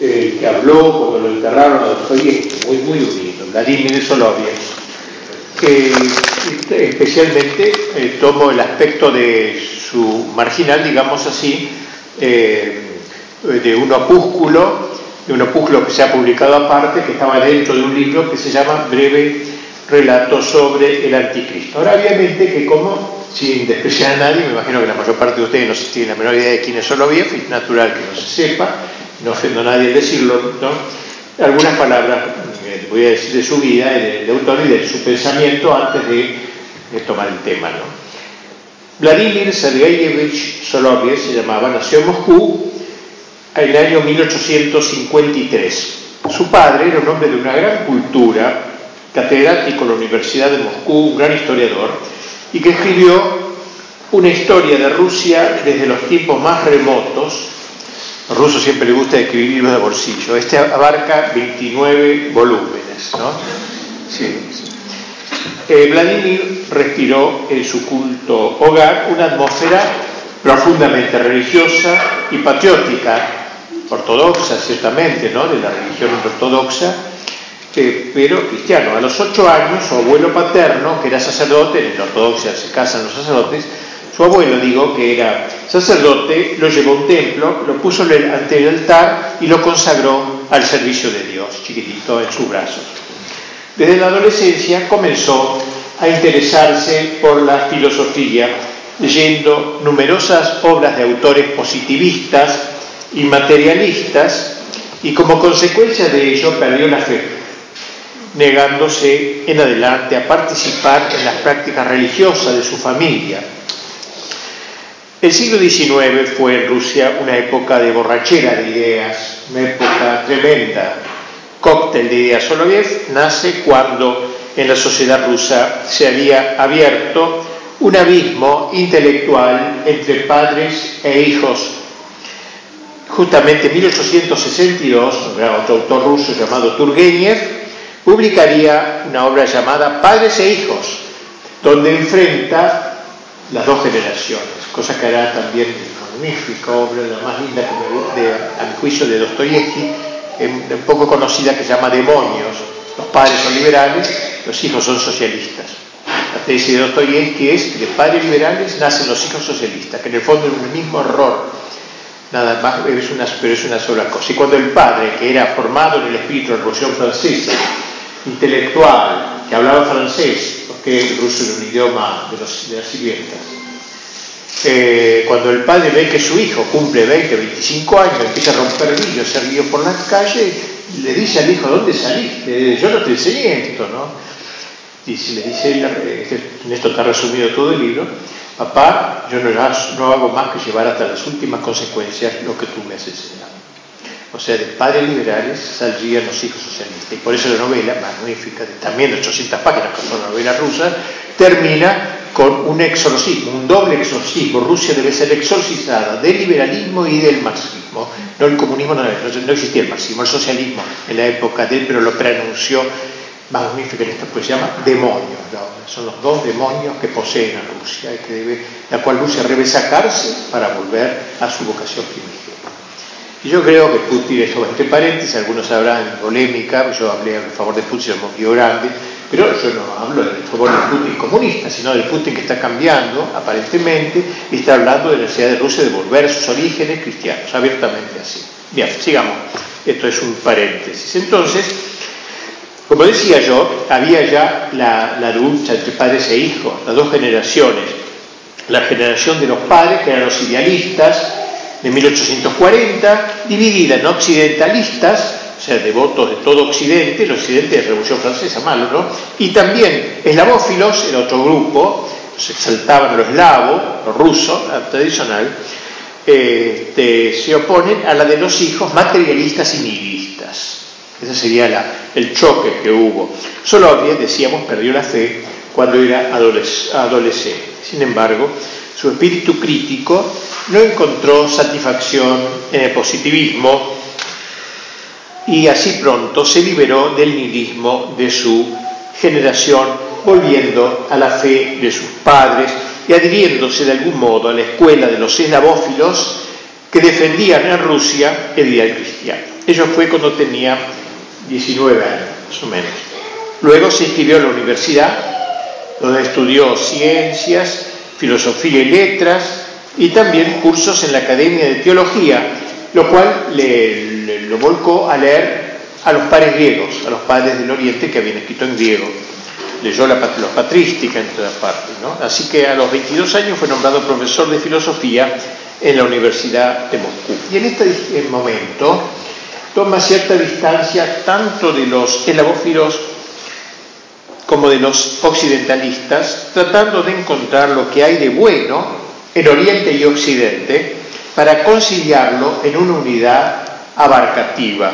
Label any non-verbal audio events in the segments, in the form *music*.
eh, que habló cuando lo enterraron a Dostoyevsky, muy, muy unido, Vladimir Soloviev, que este, especialmente eh, tomó el aspecto de su marginal, digamos así, eh, de un opúsculo, de un opúsculo que se ha publicado aparte, que estaba dentro de un libro que se llama Breve Relato sobre el Anticristo. Ahora, obviamente que como, sin despreciar a nadie, me imagino que la mayor parte de ustedes no tienen la menor idea de quién es Soloviev, es natural que no se sepa, no ofendo a nadie decirlo, ¿no? algunas palabras eh, voy a decir de su vida, de, autor y de su pensamiento antes de, tomar el tema. Vladimir Sergeyevich Soloviev se llamaba, nació en Moscú en el año 1853. Su padre era un hombre de una gran cultura, catedrático en la Universidad de Moscú, un gran historiador, y que escribió una historia de Rusia desde los tiempos más remotos los rusos siempre les gusta escribir libros de bolsillo. Este abarca 29 volúmenes. ¿no? Eh, Vladimir respiró en su culto hogar una atmósfera profundamente religiosa y patriótica, ortodoxa ciertamente, ¿no? de la religión ortodoxa, eh, pero cristiano. A los ocho años, su abuelo paterno, que era sacerdote, en la ortodoxia se casan los sacerdotes, su abuelo, digo, que era sacerdote, lo llevó a un templo, lo puso ante el altar y lo consagró al servicio de Dios, chiquitito en sus brazos. Desde la adolescencia comenzó a interesarse por la filosofía, leyendo numerosas obras de autores positivistas y materialistas, y como consecuencia de ello perdió la fe, negándose en adelante a participar en las prácticas religiosas de su familia el siglo XIX fue en Rusia una época de borrachera de ideas, una época tremenda. Cóctel de ideas Soloviev nace cuando en la sociedad rusa se había abierto un abismo intelectual entre padres e hijos. Justamente en 1862, otro autor ruso llamado Turgenev publicaría una obra llamada Padres e Hijos, donde enfrenta las dos generaciones cosa que hará también magnífica obra, la más linda que me, de, a mi juicio de Dostoyevsky, un poco conocida que se llama Demonios. Los padres son liberales, los hijos son socialistas. La tesis de Dostoyevsky es que de padres liberales nacen los hijos socialistas, que en el fondo es un mismo error, nada más, es una, pero es una sola cosa. Y cuando el padre, que era formado en el espíritu de la Revolución Francesa, intelectual, que hablaba francés, porque el ruso era un idioma de, de las sirvientas, eh, cuando el padre ve que su hijo cumple 20, 25 años, empieza a romper vidrios, ser guío por la calle, le dice al hijo, ¿dónde saliste? Yo no te enseñé esto, ¿no? Y le dice, en esto está resumido todo el libro, papá, yo no, hago más que llevar hasta las últimas consecuencias lo que tú me has enseñado. O sea, de padres liberales saldrían los hijos socialistas. Y por eso la novela, magnífica, también de 800 páginas, como una novela rusa, termina con un exorcismo, un doble exorcismo. Rusia debe ser exorcizada del liberalismo y del marxismo. No el comunismo, no, no existía el marxismo, el socialismo en la época de él, pero lo preanunció magnífico en esta se llama demonios. Son los dos demonios que poseen a Rusia que debe, la cual Rusia debe sacarse para volver a su vocación primigenia. Y yo creo que Putin, eso entre paréntesis, algunos sabrán polémica, yo hablé a favor de Putin, motivo grande, pero yo no hablo del favor del Putin comunista, sino del Putin que está cambiando, aparentemente, y está hablando de la necesidad de Rusia de volver a sus orígenes cristianos, abiertamente así. Bien, sigamos. Esto es un paréntesis. Entonces, como decía yo, había ya la, la lucha entre padres e hijos, las dos generaciones. La generación de los padres, que eran los idealistas, de 1840, dividida en occidentalistas, sea, devotos de todo Occidente, el Occidente de la Revolución Francesa, malo, ¿no? Y también eslavófilos, el otro grupo, se exaltaban los eslavos, los rusos, tradicional, este, se oponen a la de los hijos materialistas y nihilistas. Ese sería el choque que hubo. Soloviev, decíamos, perdió la fe cuando era adolescente. Sin embargo, su espíritu crítico no encontró satisfacción en el positivismo y así pronto se liberó del nihilismo de su generación, volviendo a la fe de sus padres y adhiriéndose de algún modo a la escuela de los eslavófilos que defendían en Rusia el ideal cristiano. Ello fue cuando tenía 19 años, más o menos. Luego se inscribió a la universidad, donde estudió ciencias, filosofía y letras, y también cursos en la Academia de Teología, lo cual le, lo volcó a leer a los pares griegos, a los padres del Oriente que habían escrito en griego. Leyó la, los patrística en todas partes. Así que a los 22 años fue nombrado profesor de filosofía en la Universidad de Moscú. Y en este momento toma cierta distancia tanto de los elabófilos como de los occidentalistas, tratando de encontrar lo que hay de bueno en Oriente y Occidente para conciliarlo en una unidad abarcativa.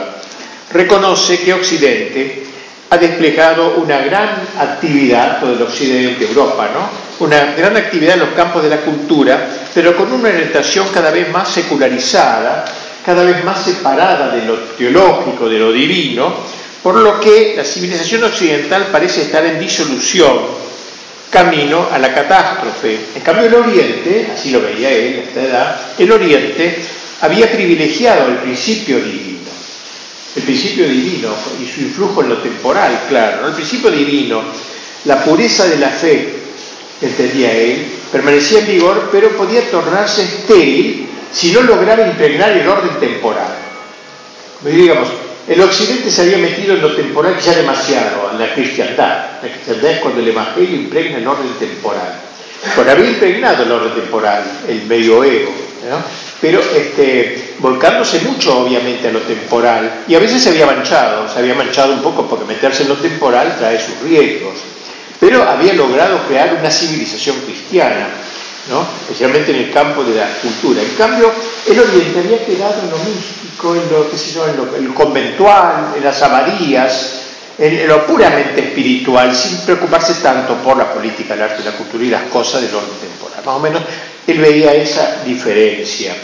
Reconoce que Occidente ha desplegado una gran actividad, todo el Occidente, Europa, ¿no? Una gran actividad en los campos de la cultura, pero con una orientación cada vez más secularizada, cada vez más separada de lo teológico, de lo divino, por lo que la civilización occidental parece estar en disolución, camino a la catástrofe. En cambio el Oriente, así lo veía él a esta edad, el Oriente había privilegiado el principio divino. El principio divino y su influjo en lo temporal, claro. El principio divino, la pureza de la fe, entendía él, permanecía en vigor, pero podía tornarse estéril si no lograba impregnar el orden temporal. Digamos, el occidente se había metido en lo temporal ya demasiado, en la cristiandad. La cristiandad es cuando el evangelio impregna el orden temporal. Bueno, había impregnado el orden temporal, el medioevo, pero este, volcándose mucho obviamente a lo temporal, y a veces se había manchado, se había manchado un poco porque meterse en lo temporal trae sus riesgos, pero había logrado crear una civilización cristiana especialmente en el campo de la cultura. En cambio, el Oriente había quedado en lo místico, en lo, qué en lo, conventual, en las abadías, en, lo puramente espiritual, sin preocuparse tanto por la política, el arte, la cultura y las cosas del orden temporal. Más o menos él veía esa diferencia.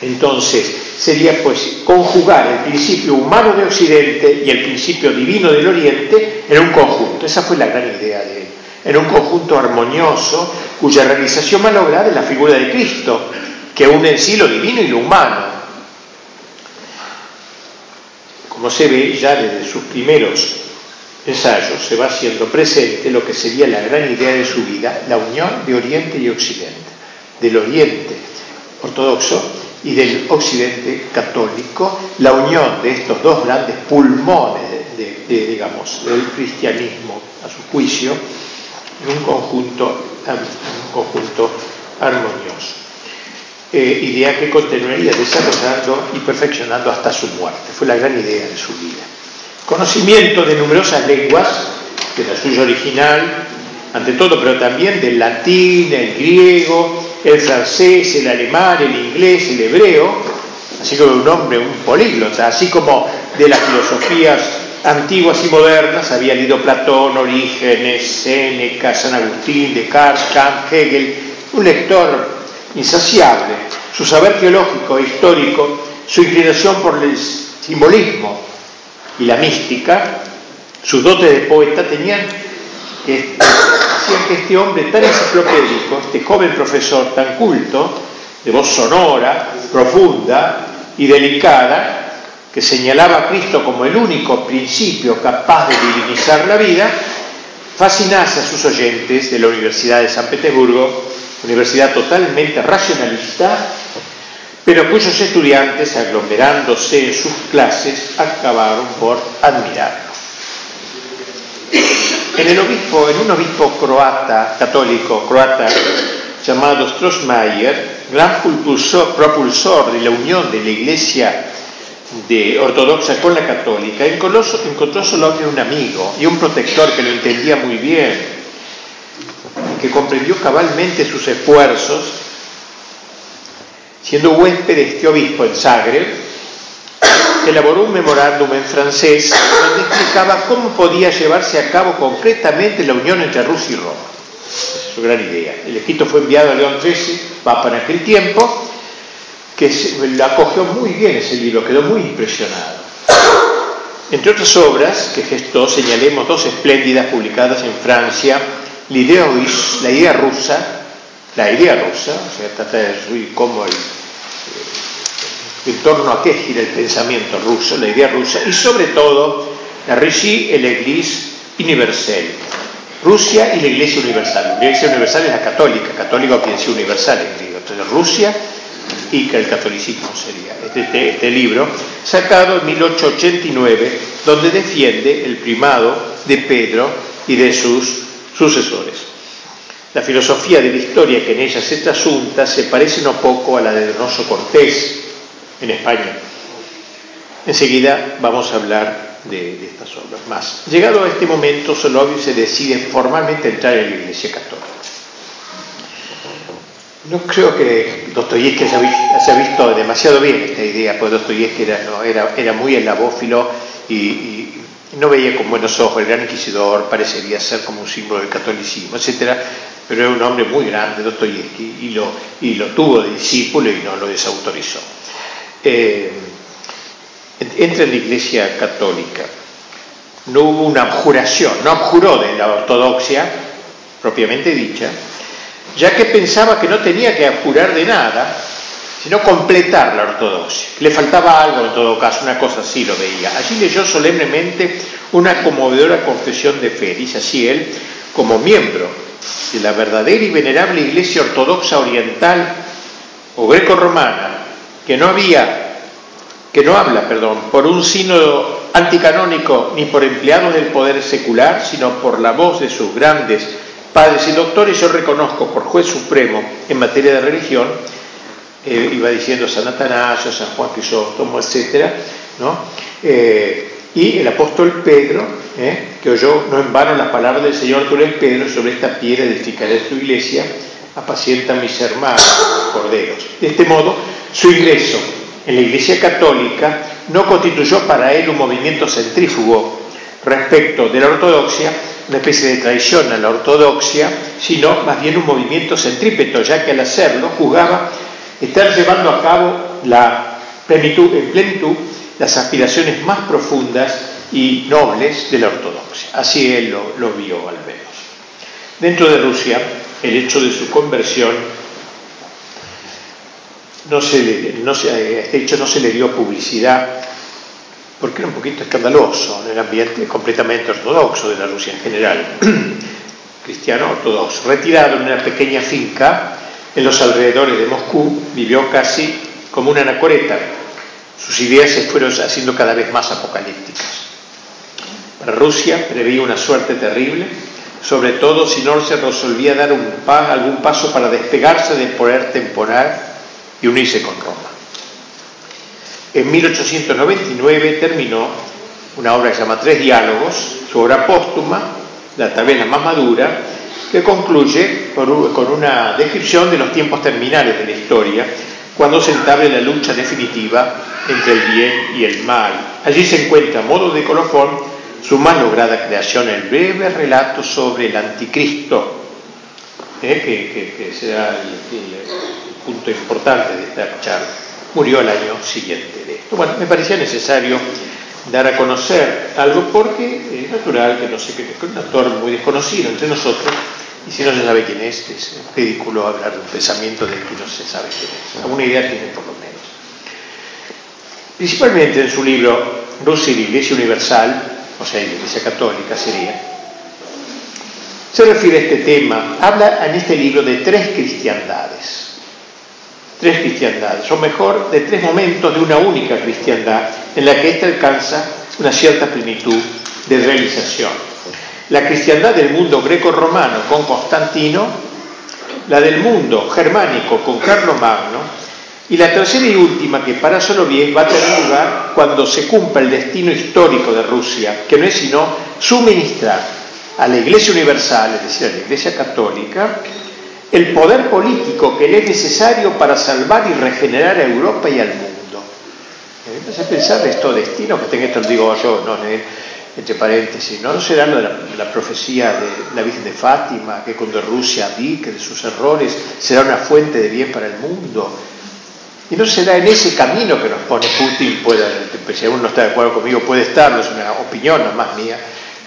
Entonces, sería pues conjugar el principio humano de Occidente y el principio divino del Oriente en un conjunto. Esa fue la gran idea de él en un conjunto armonioso cuya realización malograda es la figura de Cristo, que une en sí lo divino y lo humano. Como se ve ya desde sus primeros ensayos, se va haciendo presente lo que sería la gran idea de su vida, la unión de Oriente y Occidente, del Oriente ortodoxo y del Occidente católico, la unión de estos dos grandes pulmones digamos, del cristianismo a su juicio, en un conjunto, un conjunto armonioso. Eh, idea que continuaría desarrollando y perfeccionando hasta su muerte. Fue la gran idea de su vida. Conocimiento de numerosas lenguas, de la suya original, ante todo, pero también del latín, el griego, el francés, el alemán, el inglés, el hebreo, así como un hombre, un políglota, así como de las filosofías antiguas y modernas, había leído Platón, Orígenes, Séneca, San Agustín, Descartes, Kant, Hegel, un lector insaciable. Su saber teológico e histórico, su inclinación por el simbolismo y la mística, sus dotes de poeta tenían hacían que este hombre tan enciclopédico, este joven profesor tan culto, de voz sonora, profunda y delicada, que señalaba a Cristo como el único principio capaz de divinizar la vida, fascinase a sus oyentes de la Universidad de San Petersburgo, universidad totalmente racionalista, pero cuyos estudiantes, aglomerándose en sus clases, acabaron por admirarlo. En, el obispo, en un obispo croata, católico croata, llamado Strossmayer, gran propulsor de la unión de la Iglesia de ortodoxa con la católica, encontró, encontró solamente un amigo y un protector que lo entendía muy bien, que comprendió cabalmente sus esfuerzos, siendo huésped de este obispo en Zagreb, elaboró un memorándum en francés donde explicaba cómo podía llevarse a cabo concretamente la unión entre Rusia y Roma. Es su gran idea. El escrito fue enviado a León XIII, va para aquel tiempo, que la acogió muy bien ese libro, quedó muy impresionado. Entre otras obras que gestó, señalemos dos espléndidas publicadas en Francia, la idea rusa, la idea rusa, o sea, trata de cómo el, en torno a qué gira el pensamiento ruso, la idea rusa, y sobre todo la Rishi et l'Église universelle, Rusia y la Iglesia Universal. La Iglesia Universal es la católica, católica quiere decir universal en griego. Entonces Rusia y que el catolicismo sería. Este, este, libro, sacado en 1889, donde defiende el primado de Pedro y de sus sucesores. La filosofía de la historia que en ella se trasunta se parece no poco a la de Donoso Cortés en España. Enseguida vamos a hablar de, estas obras más. Llegado a este momento, Soloviev se decide formalmente entrar en la Iglesia Católica. No creo que Dostoyevsky haya, visto demasiado bien esta idea, porque Dostoyevsky era, no, era, era muy elabófilo y, y, no veía con buenos ojos el gran inquisidor, parecería ser como un símbolo del catolicismo, etc. Pero era un hombre muy grande, Dostoyevsky, y lo, tuvo de discípulo y no lo desautorizó. Eh, entra en la Iglesia Católica. No hubo una abjuración, no abjuró de la ortodoxia propiamente dicha, ya que pensaba que no tenía que abjurar de nada, sino completar la ortodoxia. Le faltaba algo en todo caso, una cosa así lo veía. Allí leyó solemnemente una conmovedora confesión de fe, dice así él, como miembro de la verdadera y venerable Iglesia Ortodoxa Oriental o greco-romana, que no había que no habla, perdón, por un sínodo anticanónico ni por empleados del poder secular, sino por la voz de sus grandes padres y doctores, yo reconozco por juez supremo en materia de religión, iba diciendo San Atanasio, San Juan Crisóstomo, etc., ¿no? Eh, y el apóstol Pedro, eh, que oyó no en vano las palabras del Señor, tú eres Pedro, sobre esta piedra edificaré tu iglesia, apacienta mis hermanos, corderos. De este modo, su ingreso en la Iglesia Católica no constituyó para él un movimiento centrífugo respecto de la ortodoxia, una especie de traición a la ortodoxia, sino más bien un movimiento centrípeto, ya que al hacerlo juzgaba estar llevando a cabo la en plenitud las aspiraciones más profundas y nobles de la ortodoxia. Así él lo, vio al menos. Dentro de Rusia, el hecho de su conversión no se este hecho no se le dio publicidad porque era un poquito escandaloso en el ambiente completamente ortodoxo de la Rusia en general, *clears throat* cristiano ortodoxo. Retirado en una pequeña finca en los alrededores de Moscú, vivió casi como una anacoreta. Sus ideas se fueron haciendo cada vez más apocalípticas. Rusia preveía una suerte terrible, sobre todo si no se resolvía dar algún paso para despegarse del poder temporal y unirse con Roma. En 1899 terminó una obra que se llama Tres Diálogos, su obra póstuma, la, tal vez la más madura, que concluye con una descripción de los tiempos terminales de la historia, cuando se entable la lucha definitiva entre el bien y el mal. Allí se encuentra, a modo de colofón, su más lograda creación, el breve relato sobre el anticristo, eh, que, será el punto importante de esta charla. Murió el año siguiente de esto. Bueno, me parecía necesario dar a conocer algo porque es natural que no sé que es un actor muy desconocido entre nosotros y si no se sabe quién es, es ridículo hablar de un pensamiento del que no se sabe quién es. Alguna idea tiene por lo menos. Principalmente en su libro Rusia y la Iglesia Universal, o sea, Iglesia Católica sería, se refiere a este tema, habla en este libro de tres cristiandades tres cristiandades, o mejor, de tres momentos de una única cristiandad en la que ésta alcanza una cierta plenitud de realización. La cristiandad del mundo greco-romano con Constantino, la del mundo germánico con Carlomagno, y la tercera y última, que para Soloviev va a tener lugar cuando se cumpla el destino histórico de Rusia, que no es sino suministrar a la Iglesia Universal, es decir, a la Iglesia Católica, el poder político que le es necesario para salvar y regenerar a Europa y al mundo. Hace pensar estos destinos, que tengo esto lo digo yo, no, entre paréntesis, ¿no? será la, la, profecía de la Virgen de Fátima, que cuando Rusia que de sus errores, será una fuente de bien para el mundo. Y no será en ese camino que nos pone Putin, pueda, si no está de acuerdo conmigo, puede estarlo, es una opinión nada más mía,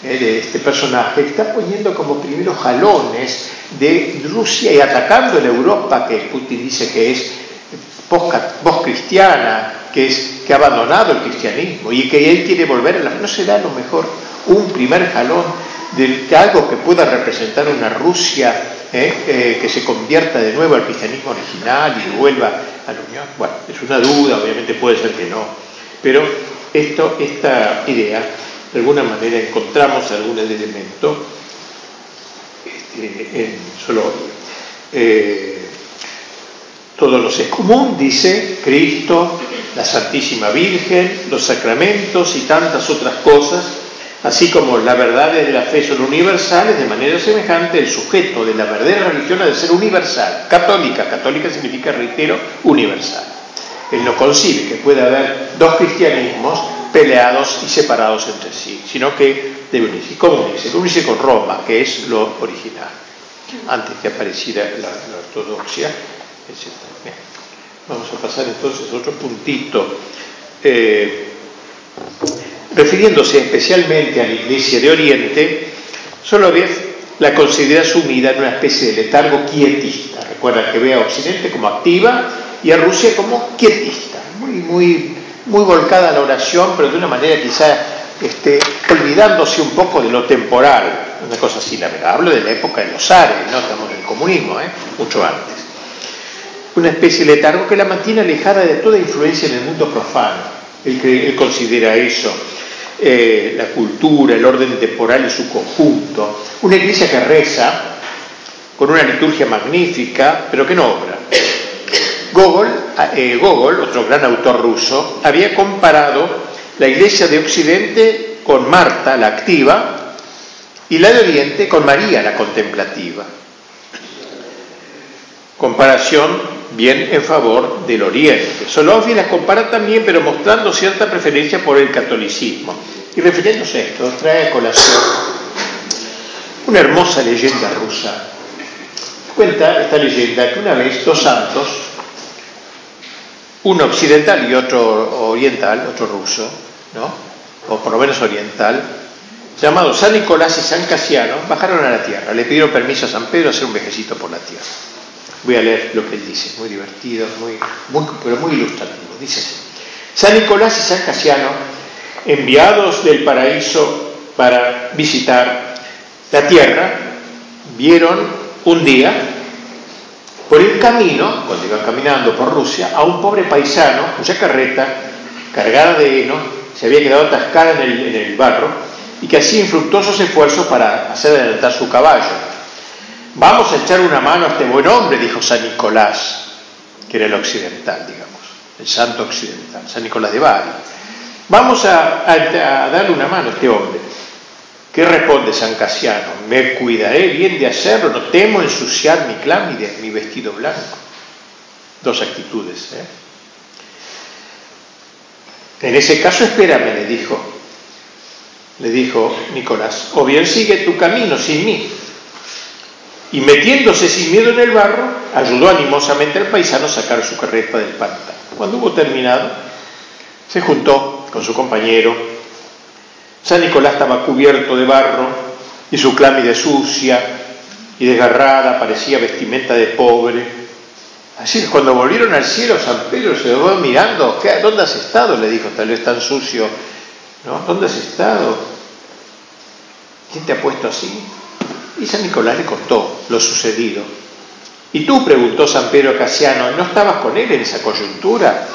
eh, de este personaje, está poniendo como primeros jalones de Rusia y atacando la Europa que Putin dice que es post-cristiana, que, es, que ha abandonado el cristianismo y que él quiere volver a la... ¿No será a lo mejor un primer jalón de algo que pueda representar una Rusia eh, eh, que se convierta de nuevo al cristianismo original y vuelva Bueno, es una duda, obviamente puede ser que no, pero esto, esta idea, de alguna manera encontramos algún elemento este, en solo eh, todo nos es común, dice Cristo, la Santísima Virgen, los sacramentos y tantas otras cosas, así como las verdades de la fe son universales, de manera semejante el sujeto de la verdadera religión ha de ser universal, católica, católica significa, reitero, universal. Él no concibe que pueda haber dos cristianismos peleados y separados entre sí, sino que debe unirse. ¿Cómo unirse? Unirse con Roma, que es lo original, antes que apareciera la, ortodoxia, etc. Vamos a pasar entonces a otro puntito. Eh, refiriéndose especialmente a la Iglesia de Oriente, solo vez la considera sumida en una especie de letargo quietista. Recuerda que ve a Occidente como activa y a Rusia como quietista, muy, muy, muy volcada a la oración, pero de una manera quizá este, olvidándose un poco de lo temporal, una cosa así, la verdad. Hablo de la época de los zares, no estamos en el comunismo, ¿eh? mucho antes. Una especie de letargo que la mantiene alejada de toda influencia en el mundo profano. Él, él considera eso, eh, la cultura, el orden temporal en su conjunto. Una iglesia que reza, con una liturgia magnífica, pero que no obra. Gogol, eh, Gogol, otro gran autor ruso, había comparado la iglesia de Occidente con Marta, la activa, y la de Oriente con María, la contemplativa. Comparación bien en favor del Oriente. Soloviev la compara también, pero mostrando cierta preferencia por el catolicismo. Y refiriéndose a esto, trae a colación una hermosa leyenda rusa. Cuenta esta leyenda que una vez dos santos uno occidental y otro oriental, otro ruso, ¿no? o por lo menos oriental, llamados San Nicolás y San Casiano, bajaron a la tierra, le pidieron permiso a San Pedro a hacer un vejecito por la tierra. Voy a leer lo que él dice, muy divertido, muy, pero muy ilustrativo. Dice así, San Nicolás y San Casiano, enviados del paraíso para visitar la tierra, vieron un día por el camino, cuando iban caminando por Rusia, a un pobre paisano cuya carreta, cargada de heno, se había quedado atascada en el, barro y que hacía infructuosos esfuerzos para hacer adelantar su caballo. Vamos a echar una mano a este buen hombre, dijo San Nicolás, que era el occidental, digamos, el santo occidental, San Nicolás de Bari. Vamos a darle una mano a este hombre. ¿Qué responde San Casiano? Me cuidaré bien de hacerlo, no temo ensuciar mi clámide, mi vestido blanco. Dos actitudes. ¿eh? En ese caso, espérame, le dijo. Le dijo Nicolás, o bien sigue tu camino sin mí. Y metiéndose sin miedo en el barro, ayudó animosamente al paisano a sacar su carreta del pantano. Cuando hubo terminado, se juntó con su compañero San Nicolás estaba cubierto de barro y su clámide sucia y desgarrada parecía vestimenta de pobre. Así que cuando volvieron al cielo, San Pedro se quedó mirando, ¿dónde has estado? Le dijo, tal vez tan sucio, ¿no? ¿Dónde has estado? ¿Quién te ha puesto así? Y San Nicolás le contó lo sucedido. Y tú, preguntó San Pedro Casiano, ¿no estabas con él en esa coyuntura?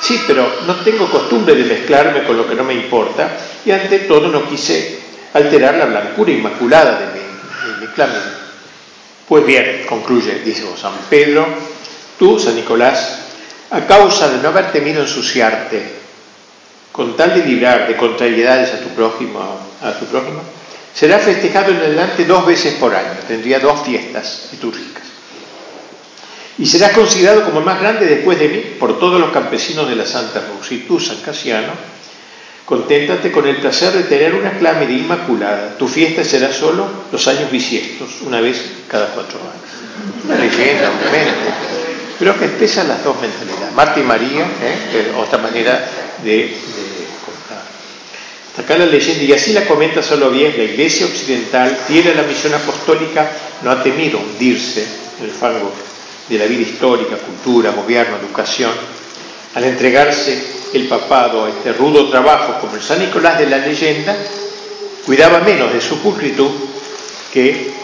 Sí, pero no tengo costumbre de mezclarme con lo que no me importa y ante todo no quise alterar la blancura inmaculada de mi, de Pues bien, concluye, dice San Pedro, tú, San Nicolás, a causa de no haber temido ensuciarte, con tal de librar de contrariedades a tu a tu prójimo, será festejado en adelante dos veces por año, tendría dos fiestas litúrgicas y serás considerado como el más grande después de mí por todos los campesinos de la Santa Cruz. Y tú, San Casiano, conténtate con el placer de tener una clámide inmaculada. Tu fiesta será solo los años bisiestos, una vez cada cuatro años. Una leyenda, obviamente, pero que expresa las dos mentalidades. Marta y María, ¿eh? otra manera de. Acá la leyenda, y así la comenta solo bien, la Iglesia Occidental tiene la misión apostólica, no ha temido hundirse en el fango de la vida histórica, cultura, gobierno, educación, al entregarse el papado este rudo trabajo como el San Nicolás de la leyenda, cuidaba menos de su pulcritud que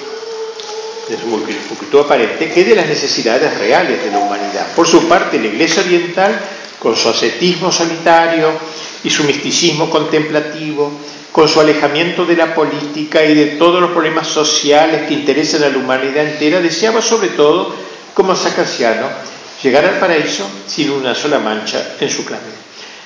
de su pulcritud aparente que de las necesidades reales de la humanidad. Por su parte, la Iglesia Oriental, con su ascetismo solitario y su misticismo contemplativo, con su alejamiento de la política y de todos los problemas sociales que interesan a la humanidad entera, deseaba sobre todo, como Sacaciano, llegar al paraíso sin una sola mancha en su clave.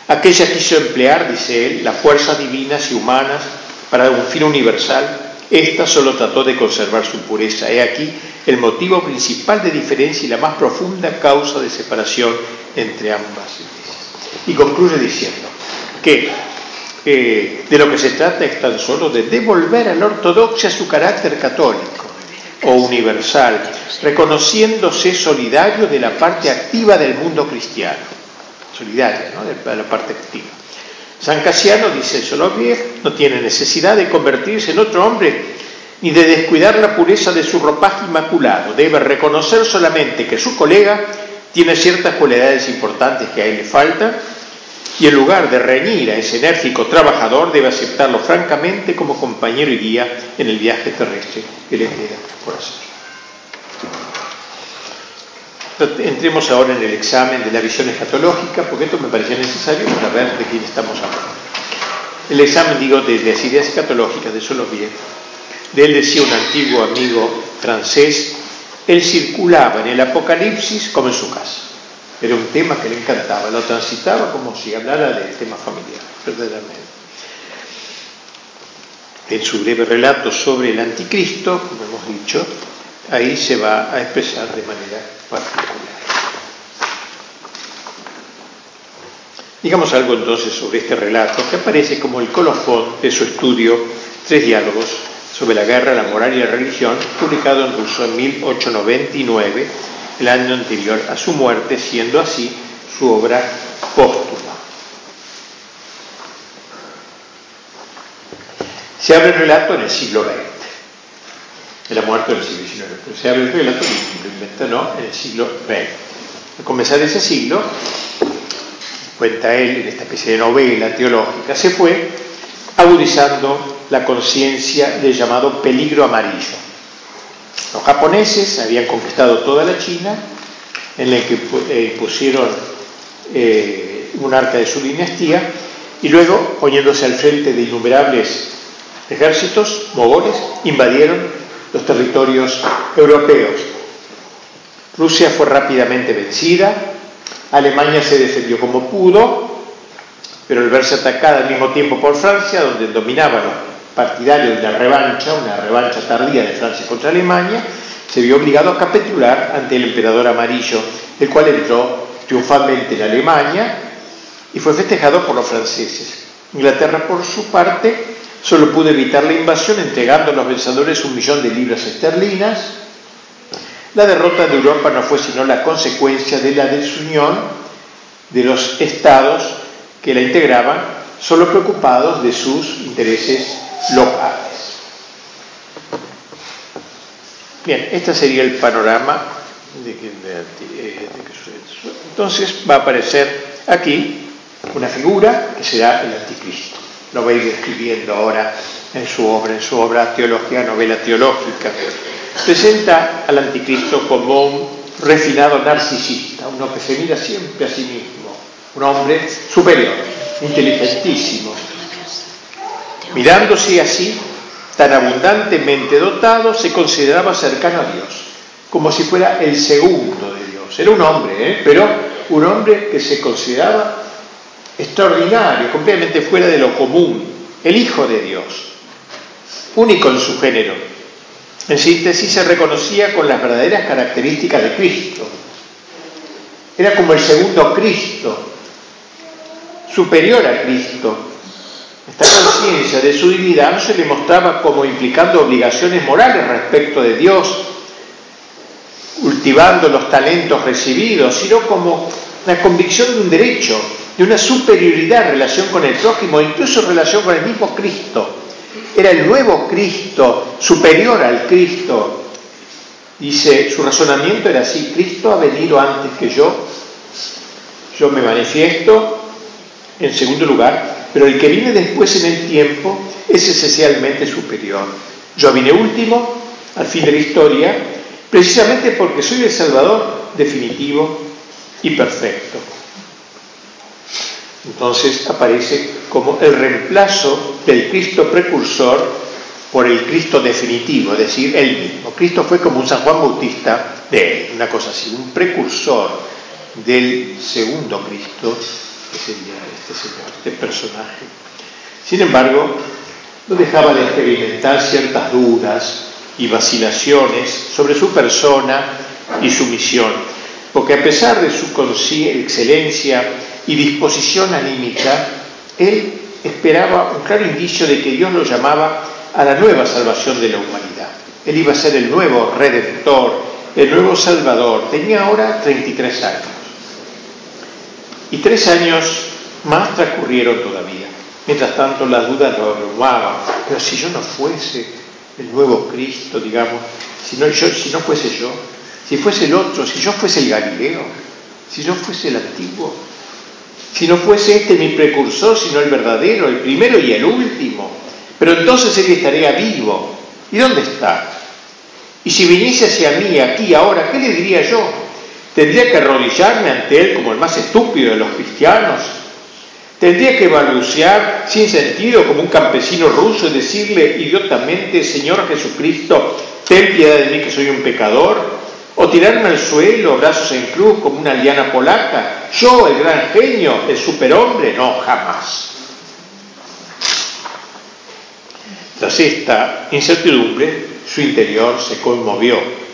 Aquella quiso emplear, dice él, las fuerzas divinas y humanas para un fin universal, esta solo trató de conservar su pureza. He aquí el motivo principal de diferencia y la más profunda causa de separación entre ambas. Y concluye diciendo que eh, de lo que se trata es tan solo de devolver a la ortodoxia su carácter católico o universal, reconociéndose solidario de la parte activa del mundo cristiano, solidaria ¿no? de la parte activa. San Casiano, dice Soloviev, no tiene necesidad de convertirse en otro hombre ni de descuidar la pureza de su ropaje inmaculado. Debe reconocer solamente que su colega tiene ciertas cualidades importantes que a él le faltan y en lugar de reñir a ese enérgico trabajador debe aceptarlo francamente como compañero y guía en el viaje terrestre que le queda por hacer. Entremos ahora en el examen de la visión escatológica, porque esto me parecía necesario para ver de quién estamos hablando. El examen, digo, de las ideas escatológicas de Soloviev. De él decía un antiguo amigo francés, él circulaba en el Apocalipsis como en su casa. Era un tema que le encantaba, lo transitaba como si hablara del tema familiar, verdaderamente. En su breve relato sobre el anticristo, como hemos dicho, ahí se va a expresar de manera particular. Digamos algo entonces sobre este relato que aparece como el colofón de su estudio Tres diálogos sobre la guerra, la moral y la religión, publicado en ruso en 1899, el año anterior a su muerte, siendo así su obra póstuma. Se abre el relato en el siglo XX era muerto en el siglo XIX, pero se abre el relato lo inventó en el siglo XX. Al comenzar ese siglo, cuenta él en esta especie de novela teológica, se fue agudizando la conciencia del llamado peligro amarillo. Los japoneses habían conquistado toda la China, en la que eh, pusieron eh, un arca de su dinastía, y luego, poniéndose al frente de innumerables ejércitos mogoles, invadieron los territorios europeos. Rusia fue rápidamente vencida, Alemania se defendió como pudo, pero al verse atacada al mismo tiempo por Francia, donde dominaban los partidarios de la revancha, una revancha tardía de Francia contra Alemania, se vio obligado a capitular ante el emperador amarillo, el cual entró triunfalmente en Alemania y fue festejado por los franceses. Inglaterra, por su parte, Solo pudo evitar la invasión entregando a los vencedores un millón de libras esterlinas. La derrota de Europa no fue sino la consecuencia de la desunión de los estados que la integraban, solo preocupados de sus intereses locales. Bien, este sería el panorama de que, eh, Entonces va a aparecer aquí una figura que será el anticristo lo ir describiendo ahora en su obra, en su obra Teología, novela teológica. Presenta al anticristo como un refinado narcisista, uno que se mira siempre a sí mismo, un hombre superior, inteligentísimo. Mirándose así, tan abundantemente dotado, se consideraba cercano a Dios, como si fuera el segundo de Dios. Era un hombre, ¿eh? pero un hombre que se consideraba extraordinario, completamente fuera de lo común, el Hijo de Dios, único en su género. En síntesis, se reconocía con las verdaderas características de Cristo. Era como el segundo Cristo, superior a Cristo. Esta conciencia de su divinidad no se le mostraba como implicando obligaciones morales respecto de Dios, cultivando los talentos recibidos, sino como la convicción de un derecho de una superioridad en relación con el prójimo, incluso en relación con el mismo Cristo. Era el nuevo Cristo, superior al Cristo. Dice, su razonamiento era así, Cristo ha venido antes que yo, yo me manifiesto en segundo lugar, pero el que viene después en el tiempo es esencialmente superior. Yo vine último, al fin de la historia, precisamente porque soy el Salvador definitivo y perfecto. Entonces aparece como el reemplazo del Cristo precursor por el Cristo definitivo, es decir, él mismo. Cristo fue como un San Juan Bautista de él, una cosa así, un precursor del segundo Cristo, que sería este señor, este personaje. Sin embargo, no dejaba de experimentar ciertas dudas y vacilaciones sobre su persona y su misión, porque a pesar de su excelencia y disposición anímica, él esperaba un claro indicio de que Dios lo llamaba a la nueva salvación de la humanidad. Él iba a ser el nuevo redentor, el nuevo salvador. Tenía ahora 33 años. Y tres años más transcurrieron todavía. Mientras tanto las dudas lo abrumaban. Pero si yo no fuese el nuevo Cristo, digamos, si no, yo, si no fuese yo, si fuese el otro, si yo fuese el Galileo, si yo fuese el antiguo, si no fuese este mi precursor, sino el verdadero, el primero y el último, pero entonces él estaría vivo. ¿Y dónde está? Y si viniese hacia mí aquí ahora, ¿qué le diría yo? ¿Tendría que arrodillarme ante él como el más estúpido de los cristianos? Tendría que balbucear sin sentido como un campesino ruso y decirle idiotamente, Señor Jesucristo, ten piedad de mí que soy un pecador. O tirarme al suelo, brazos en cruz, como una liana polaca. Yo, el gran genio, el superhombre, no, jamás. Tras esta incertidumbre, su interior se conmovió.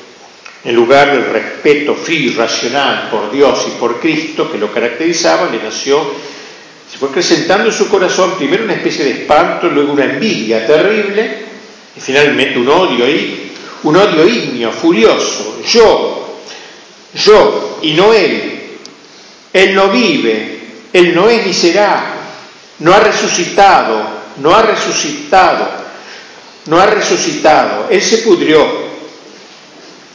En lugar del respeto frío y racional por Dios y por Cristo que lo caracterizaba, le nació se fue acrecentando en su corazón primero una especie de espanto, luego una envidia terrible y finalmente un odio, un odio ignio, furioso. Yo, yo y no él. Él no vive, él no es ni será, no ha resucitado, no ha resucitado, no ha resucitado. Él se pudrió,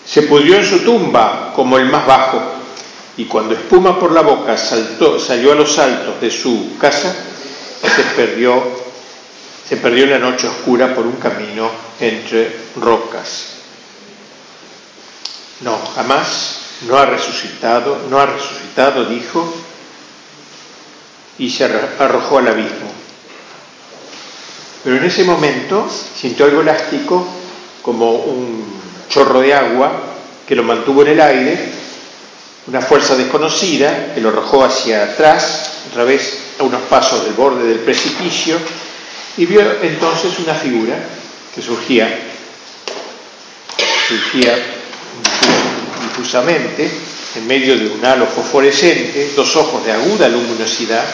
se pudrió en su tumba como el más bajo y cuando espuma por la boca saltó, salió a los saltos de su casa, se perdió, se perdió en la noche oscura por un camino entre rocas. No, jamás no ha resucitado, no ha resucitado, dijo, y se arrojó al abismo. Pero en ese momento sintió algo elástico, como un chorro de agua que lo mantuvo en el aire una fuerza desconocida que lo arrojó hacia atrás, otra vez a unos pasos del borde del precipicio, y vio entonces una figura que surgía, surgía difusamente en medio de un halo fosforescente, dos ojos de aguda luminosidad,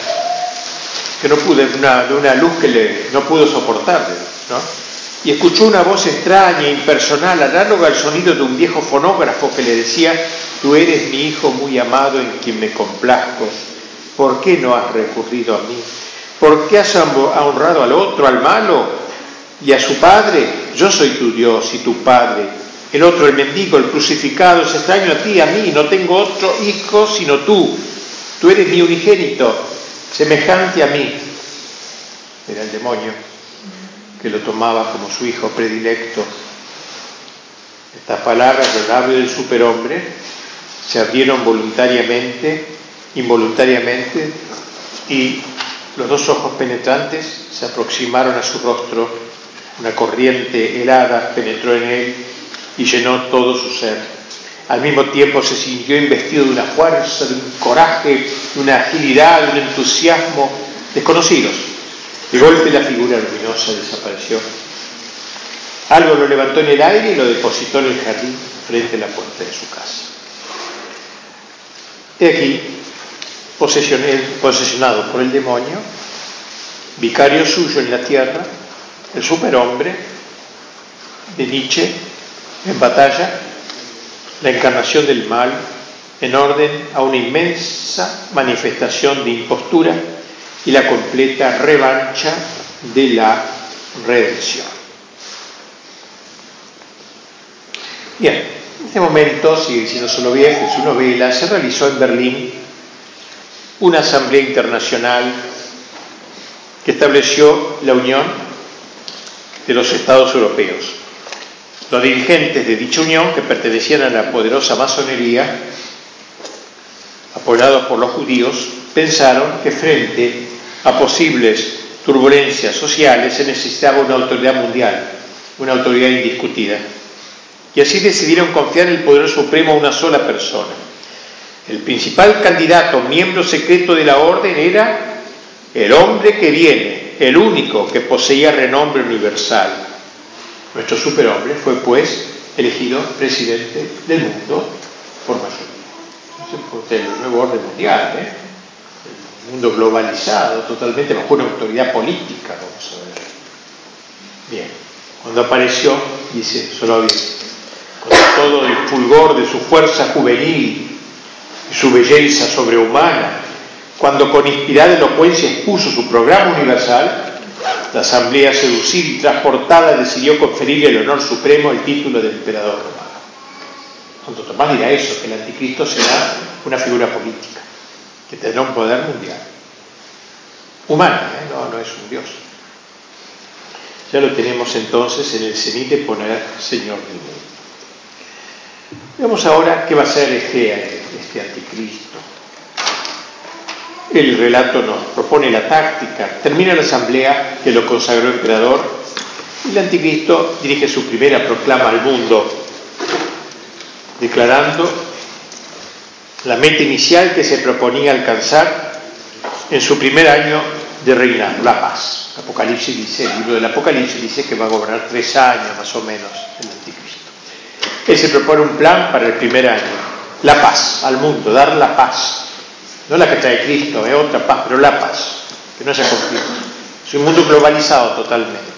que no pude, de una, luz que le, no pudo soportar, ¿no? Y escuchó una voz extraña, impersonal, análoga al sonido de un viejo fonógrafo que le decía, tú eres mi hijo muy amado en quien me complazco, ¿por qué no has recurrido a mí? ¿Por qué has honrado al otro, al malo y a su padre? Yo soy tu Dios y tu padre. El otro, el mendigo, el crucificado, es extraño a ti, a mí, no tengo otro hijo sino tú. Tú eres mi unigénito, semejante a mí. Era el demonio que lo tomaba como su hijo predilecto. Estas palabras del labio del superhombre se abrieron voluntariamente, involuntariamente, y los dos ojos penetrantes se aproximaron a su rostro. Una corriente helada penetró en él y llenó todo su ser. Al mismo tiempo se sintió investido de una fuerza, de un coraje, de una agilidad, de un entusiasmo desconocidos de golpe la figura luminosa desapareció. Algo lo levantó en el aire y lo depositó en el jardín frente a la puerta de su casa. He aquí, posesionado por el demonio, vicario suyo en la tierra, el superhombre de Nietzsche en batalla, la encarnación del mal en orden a una inmensa manifestación de impostura y la completa revancha de la redención. Bien, en este momento, sigue siendo solo bien, en su novela, se realizó en Berlín una asamblea internacional que estableció la Unión de los Estados Europeos. Los dirigentes de dicha unión, que pertenecían a la poderosa masonería, apoyados por los judíos, pensaron que frente a posibles turbulencias sociales se necesitaba una autoridad mundial, una autoridad indiscutida. Y así decidieron confiar el poder supremo a una sola persona. El principal candidato, miembro secreto de la orden, era el hombre que viene, el único que poseía renombre universal. Nuestro superhombre fue pues elegido presidente del mundo por mayoría. El nuevo orden mundial, ¿eh? Mundo globalizado, totalmente bajo una autoridad política, vamos a ver. Bien, cuando apareció, dice solo bien, con todo el fulgor de su fuerza juvenil y su belleza sobrehumana, cuando con inspirada elocuencia expuso su programa universal, la asamblea seducida y transportada decidió conferirle el honor supremo el título de emperador romano. Santo Tomás dirá eso, que el anticristo será una figura política, que tendrá un poder mundial. Humano, ¿eh? no, no es un dios. Ya lo tenemos entonces en el cenit de poner Señor del mundo. Veamos ahora qué va a ser este, este anticristo. El relato nos propone la táctica. Termina la asamblea que lo consagró emperador y el anticristo dirige su primera proclama al mundo, declarando la meta inicial que se proponía alcanzar en su primer año de reinar, la paz. Apocalipsis dice, el libro del Apocalipsis dice que va a gobernar tres años más o menos el anticristo. Él se propone un plan para el primer año, la paz al mundo, dar la paz no la que trae Cristo, es otra paz, pero la paz, que no haya conflicto. Es un mundo globalizado totalmente.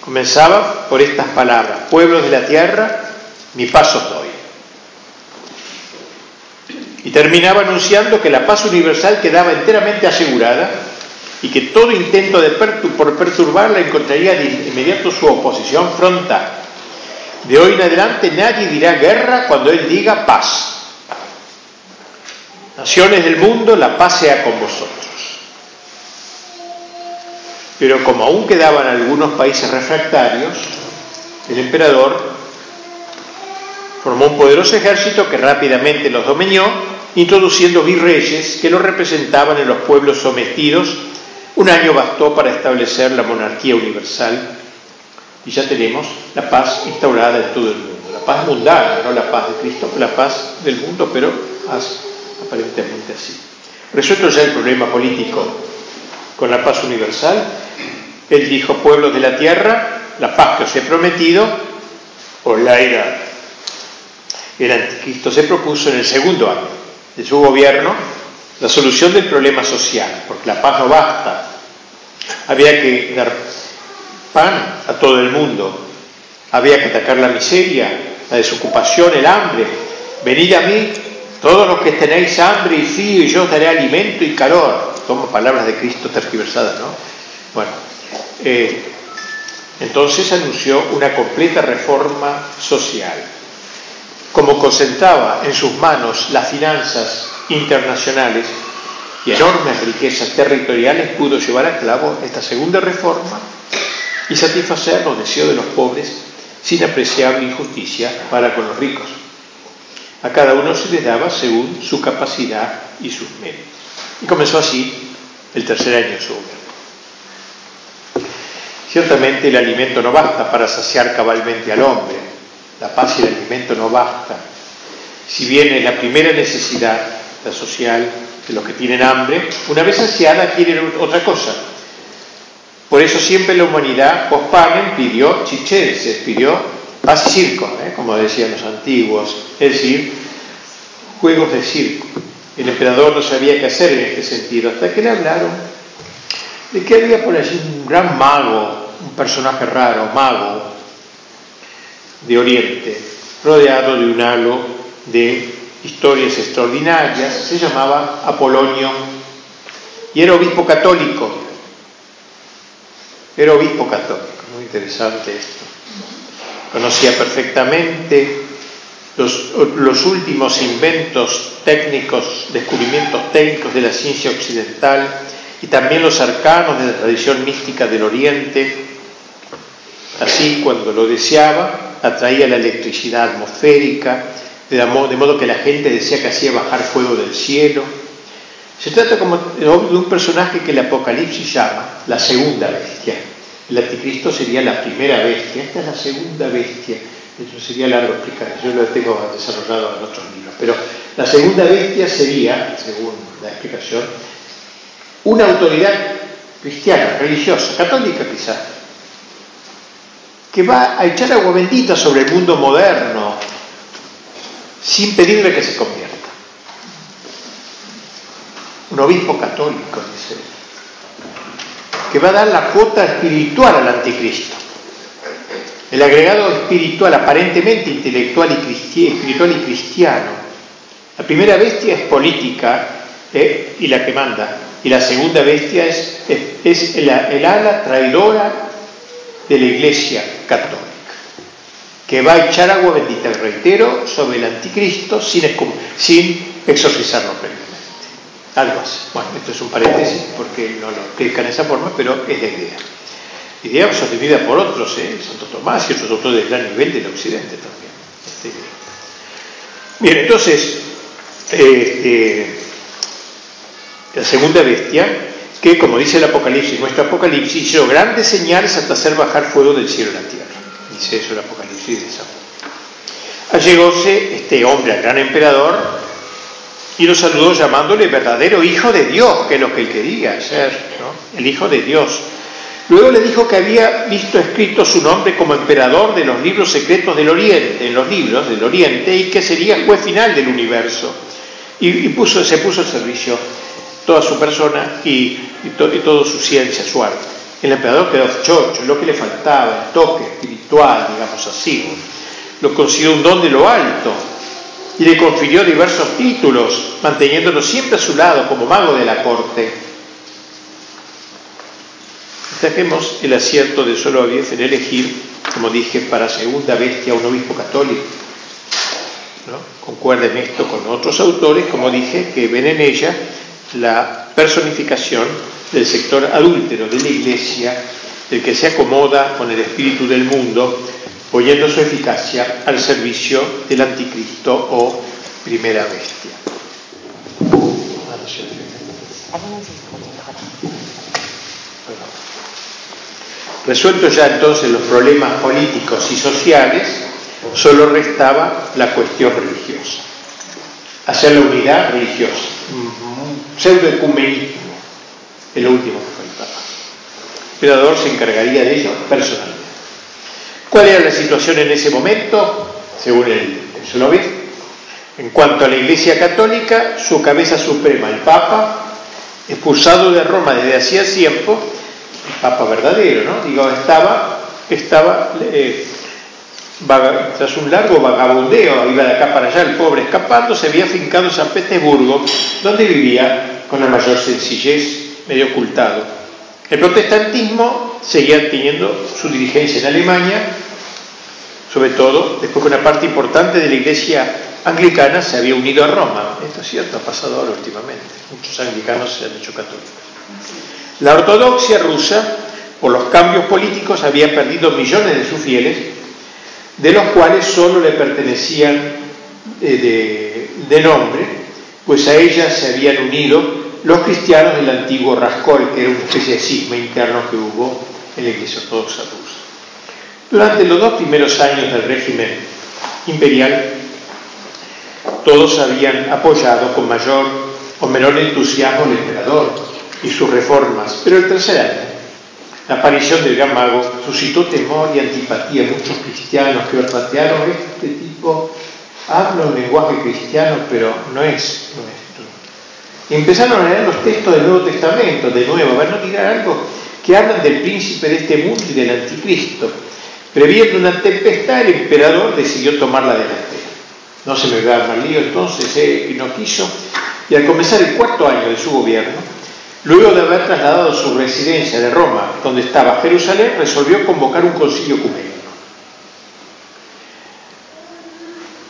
Comenzaba por estas palabras, pueblos de la tierra, mi paz os doy. Y terminaba anunciando que la paz universal quedaba enteramente asegurada y que todo intento de por perturbarla encontraría de inmediato su oposición frontal. De hoy en adelante nadie dirá guerra cuando él diga paz. Naciones del mundo, la paz sea con vosotros. Pero como aún quedaban algunos países refractarios, el emperador formó un poderoso ejército que rápidamente los dominó, introduciendo virreyes que los representaban en los pueblos sometidos. Un año bastó para establecer la monarquía universal y ya tenemos la paz instaurada en todo el mundo. La paz mundana, no la paz de Cristo, la paz del mundo, pero aparentemente así. Resuelto ya el problema político con la paz universal, él dijo, pueblos de la tierra, la paz que os he prometido, os la era. El anticristo se propuso en el segundo año de su gobierno la solución del problema social, porque la paz no basta. Había que dar pan a todo el mundo, había que atacar la miseria, la desocupación, el hambre. Venid a mí todos los que tenéis hambre y frío, y yo os daré alimento y calor. Tomo palabras de Cristo tergiversadas, ¿no? Bueno, eh, entonces anunció una completa reforma social. Como concentraba en sus manos las finanzas internacionales y enormes riquezas territoriales, pudo llevar a cabo esta segunda reforma y satisfacer los deseos de los pobres sin apreciable injusticia para con los ricos. A cada uno se le daba según su capacidad y sus medios. Y comenzó así el tercer año de su gobierno. Ciertamente el alimento no basta para saciar cabalmente al hombre. La paz y el alimento no basta. Si bien es la primera necesidad, la social, de los que tienen hambre, una vez saciada quieren otra cosa. Por eso siempre la humanidad post pidió chicheres, pidió paz y circo, ¿eh? como decían los antiguos, es decir, juegos de circo. El emperador no sabía qué hacer en este sentido, hasta que le hablaron de que había por allí un gran mago, un personaje raro, mago de Oriente, rodeado de un halo de historias extraordinarias, se llamaba Apolonio y era obispo católico. Era obispo católico, muy interesante esto. Conocía perfectamente los, últimos inventos técnicos, descubrimientos técnicos de la ciencia occidental y también los arcanos de la tradición mística del Oriente. Así, cuando lo deseaba, atraía la electricidad atmosférica, de modo que la gente decía que hacía bajar fuego del cielo. Se trata como de un personaje que el Apocalipsis llama la segunda bestia. El anticristo sería la primera bestia, esta es la segunda bestia. Eso sería largo explicar, yo lo tengo desarrollado en otros libros. Pero la segunda bestia sería, según la explicación, una autoridad cristiana, religiosa, católica quizás, que va a echar agua bendita sobre el mundo moderno sin pedirle que se convierta. Un obispo católico, dice que va a dar la cuota espiritual al anticristo. El agregado espiritual, aparentemente intelectual y, espiritual y cristiano. La primera bestia es política ¿eh? y la que manda. Y la segunda bestia es, es, el, ala traidora de la Iglesia católica, que va a echar agua bendita, reitero, sobre el anticristo sin, exorcizarlo previamente. Algo así. Bueno, esto es un paréntesis porque no lo explica de esa forma, pero es la idea. Idea sostenida por otros, ¿eh? Santo Tomás y otros autores de gran nivel del occidente también. Bien, entonces, este, la segunda bestia, que como dice el Apocalipsis, nuestro Apocalipsis hizo grandes señales hasta hacer bajar fuego del cielo a la tierra. Dice eso el Apocalipsis de esa Allegóse este hombre al gran emperador y lo saludó llamándole verdadero hijo de Dios, que es lo que él quería ser, ¿no? el hijo de Dios. Luego le dijo que había visto escrito su nombre como emperador de los libros secretos del Oriente, en los libros del Oriente, y que sería juez final del universo. Y, puso, se puso al servicio toda su persona y, y, toda su ciencia, su arte. El emperador quedó chocho, lo que le faltaba, el toque espiritual, digamos así. Lo consiguió un don de lo alto y le confirió diversos títulos, manteniéndolo siempre a su lado como mago de la corte. Dejemos el acierto de solo en elegir, como dije, para segunda bestia un obispo católico. ¿no? Concuerden esto con otros autores, como dije, que ven en ella la personificación del sector adúltero de la Iglesia, del que se acomoda con el espíritu del mundo, poniendo su eficacia al servicio del anticristo o primera bestia. Resueltos ya entonces los problemas políticos y sociales, solo restaba la cuestión religiosa, hacer la unidad religiosa pseudoecumenismo, el último que faltaba. El emperador se encargaría de ello personalmente. ¿Cuál era la situación en ese momento? Según el, el En cuanto a la Iglesia Católica, su cabeza suprema, el Papa, expulsado de Roma desde hacía tiempo, el Papa verdadero, ¿no? Digo, estaba, estaba eh, tras un largo vagabundeo, iba de acá para allá el pobre escapando, se había fincado en San Petersburgo, donde vivía con la mayor sencillez, medio ocultado. El protestantismo seguía teniendo su dirigencia en Alemania, sobre todo después que una parte importante de la iglesia anglicana se había unido a Roma. Esto es cierto, ha pasado ahora últimamente. Muchos anglicanos se han hecho católicos. La ortodoxia rusa, por los cambios políticos, había perdido millones de sus fieles de los cuales solo le pertenecían eh, de, nombre, pues a ella se habían unido los cristianos del antiguo Rascol, que era una especie de cisma interno que hubo en la Iglesia Ortodoxa rusa. Durante los dos primeros años del régimen imperial, todos habían apoyado con mayor o menor entusiasmo al emperador y sus reformas, pero el tercer año, la aparición del gran mago suscitó temor y antipatía muchos cristianos que olfatearon este tipo, habla un lenguaje cristiano, pero no es nuestro. Empezaron a leer los textos del Nuevo Testamento, de nuevo, ver, no digan algo que hablan del príncipe de este mundo y del anticristo. Previendo una tempestad, el emperador decidió tomar la delantera. No se me va a dar lío entonces, eh, y no quiso. Y al comenzar el cuarto año de su gobierno, Luego de haber trasladado su residencia de Roma, donde estaba Jerusalén, resolvió convocar un concilio ecuménico,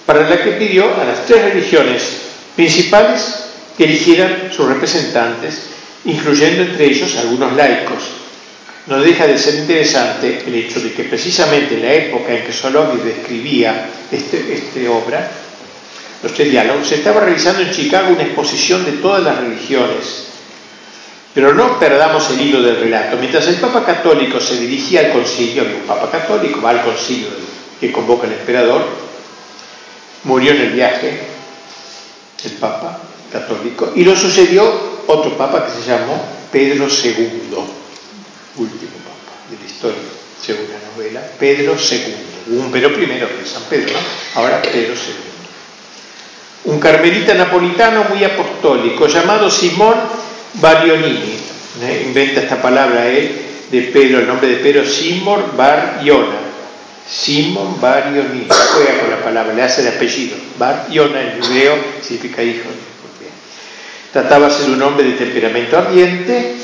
para la que pidió a las tres religiones principales que eligieran sus representantes incluyendo entre ellos algunos laicos. No deja de ser interesante el hecho de que precisamente en la época en que Solomon describía esta este obra, los tres diálogos, se estaba realizando en Chicago una exposición de todas las religiones. Pero no perdamos el hilo del relato. Mientras el Papa Católico se dirigía al concilio, un Papa Católico va al concilio que convoca el emperador, murió en el viaje el Papa Católico y lo sucedió otro Papa que se llamó Pedro II, último Papa de la historia, según la novela, Pedro II. Un Pedro primero que es San Pedro, ahora Pedro II un carmelita napolitano muy apostólico llamado Simón Barionini. ¿eh? Inventa esta palabra él de Pedro, el nombre de Pedro, Simón Bariona. Simón Barionini, juega con la palabra, le hace el apellido. Bariona en hebreo significa hijo. Tratábase de un hombre de temperamento ardiente,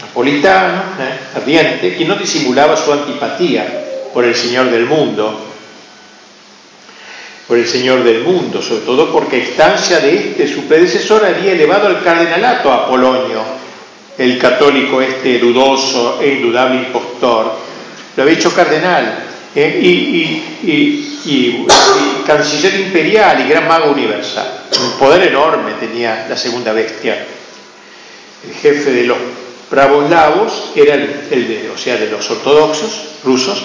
napolitano, ¿eh? ardiente, que no disimulaba su antipatía por el Señor del mundo, por el Señor del mundo, sobre todo porque a instancia de este, su predecesor había elevado al cardenalato a Polonio, el católico este dudoso e indudable impostor. Lo había hecho cardenal ¿eh? y, canciller imperial y gran mago universal. Un poder enorme tenía la segunda bestia. El jefe de los bravos lavos era el, de, o sea, de los ortodoxos rusos,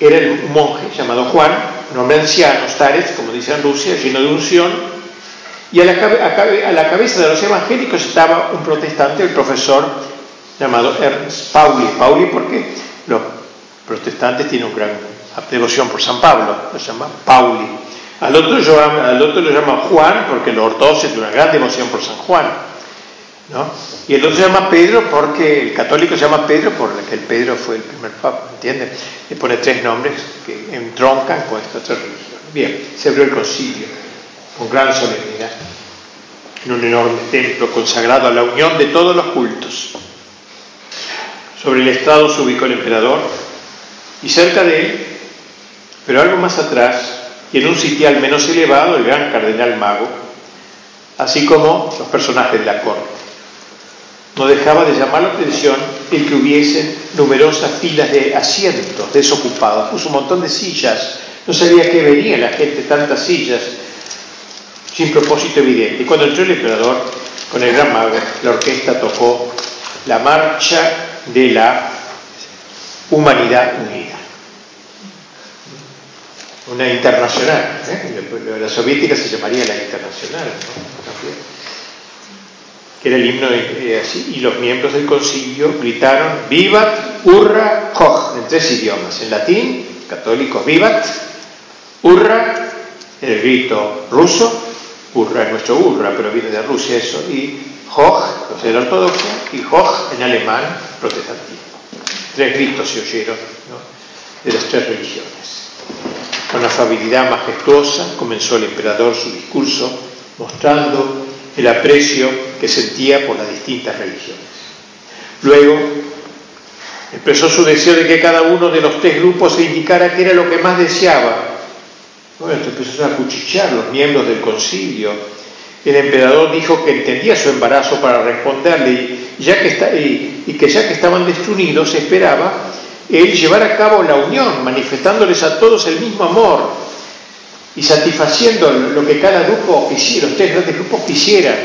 era el monje llamado Juan, un hombre anciano, Starez, como dice en Rusia, lleno de unción, y a la, a la, cabeza de los evangélicos estaba un protestante, el profesor llamado Ernst Pauli. Pauli porque los protestantes tienen una gran devoción por San Pablo, lo llama Pauli. Al otro, al otro lo llama Juan porque los ortodoxos tienen una gran devoción por San Juan. ¿no? Y el otro se llama Pedro porque el católico se llama Pedro porque el Pedro fue el primer papa, ¿entiendes? Le pone tres nombres que entroncan con estas tres religiones. Bien, se abrió el concilio con gran solemnidad en un enorme templo consagrado a la unión de todos los cultos. Sobre el estrado se ubicó el emperador y cerca de él, pero algo más atrás, y en un sitial menos elevado, el gran cardenal mago, así como los personajes de la corte. No dejaba de llamar la atención el que hubiesen numerosas filas de asientos desocupados. Puso un montón de sillas. No sabía qué venía la gente, tantas sillas, sin propósito evidente. Y cuando entró el emperador con el gran mago, la orquesta tocó la marcha de la humanidad unida. Una internacional. ¿eh? La soviética se llamaría la internacional. ¿no? Era el himno de, así, y los miembros del concilio gritaron Vivat, Urra, Koch, en tres idiomas, en latín, católico Vivat, Urra, el grito ruso, Urra es nuestro Urra, pero viene de Rusia eso, y Hoch, sea, el ortodoxo, y Hoch en alemán, protestantismo. Tres gritos se oyeron de las tres religiones. Con afabilidad majestuosa comenzó el emperador su discurso, mostrando el aprecio que sentía por las distintas religiones. Luego expresó su deseo de que cada uno de los tres grupos se indicara qué era lo que más deseaba. Bueno, empezó a cuchichear los miembros del concilio. El emperador dijo que entendía su embarazo para responderle y, que ya que estaban destruidos esperaba él llevar a cabo la unión, manifestándoles a todos el mismo amor, y satisfaciendo lo que cada grupo quisiera, los tres grandes grupos quisieran.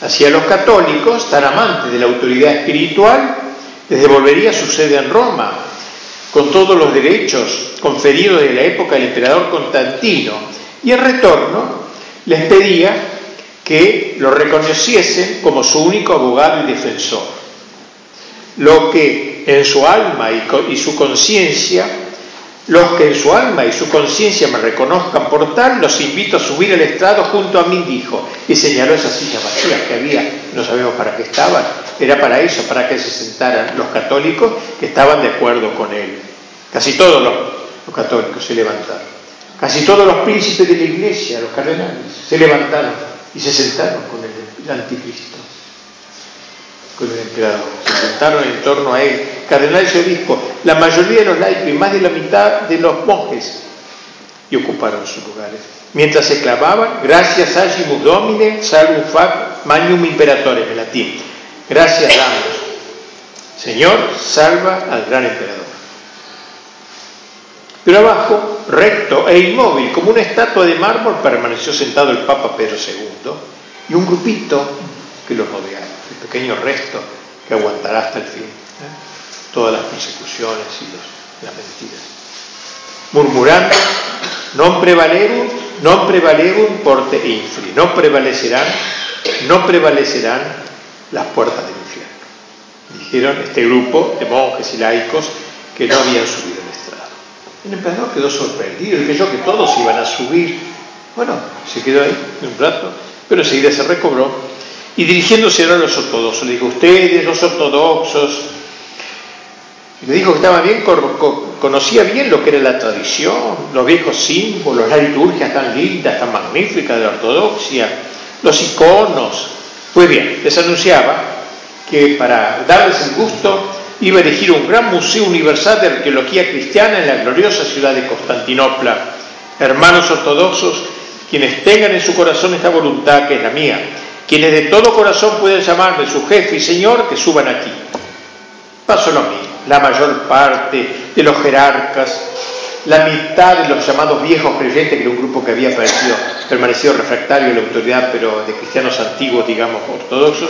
Hacia los católicos, tan amantes de la autoridad espiritual, les devolvería su sede en Roma, con todos los derechos conferidos de la época del emperador Constantino, y en retorno les pedía que lo reconociesen como su único abogado y defensor. Lo que en su alma y su conciencia los que en su alma y su conciencia me reconozcan por tal, los invito a subir el estrado junto a mí, dijo, y señaló esas sillas vacías que había, no sabemos para qué estaban, era para eso, para que se sentaran los católicos que estaban de acuerdo con él. Casi todos los, católicos se levantaron, casi todos los príncipes de la iglesia, los cardenales, se levantaron y se sentaron con el anticristo con el emperador. Se sentaron en torno a él, cardenales y obispos, la mayoría de los laicos y más de la mitad de los monjes, y ocuparon sus lugares. Mientras se clavaban, gracias agimus domine, salvum fac, magnum imperatore, en latín. Gracias damos. Señor, salva al gran emperador. Pero abajo, recto e inmóvil, como una estatua de mármol, permaneció sentado el Papa Pedro II y un grupito que lo rodeaba, pequeño resto que aguantará hasta el fin ¿eh? todas las persecuciones y las mentiras. Murmurando, non prevalerum, non prevalerum porte infri, no prevalecerán, no prevalecerán las puertas del infierno. Dijeron este grupo de monjes y laicos que no habían subido el estrado. El emperador quedó sorprendido y creyó que todos iban a subir. Bueno, se quedó ahí un rato, pero enseguida se recobró y dirigiéndose a los ortodoxos, le dijo, ustedes los ortodoxos, le dijo que estaba bien, conocía bien lo que era la tradición, los viejos símbolos, la liturgia tan linda, tan magnífica de la ortodoxia, los iconos. Pues bien, les anunciaba que para darles el gusto iba a elegir un gran museo universal de arqueología cristiana en la gloriosa ciudad de Constantinopla. Hermanos ortodoxos, quienes tengan en su corazón esta voluntad que es la mía, quienes de todo corazón pueden llamarme su jefe y señor, que suban aquí. Paso lo mismo la mayor parte de los jerarcas, la mitad de los llamados viejos creyentes, que era un grupo que había permanecido refractario a la autoridad, pero de cristianos antiguos, digamos, ortodoxos,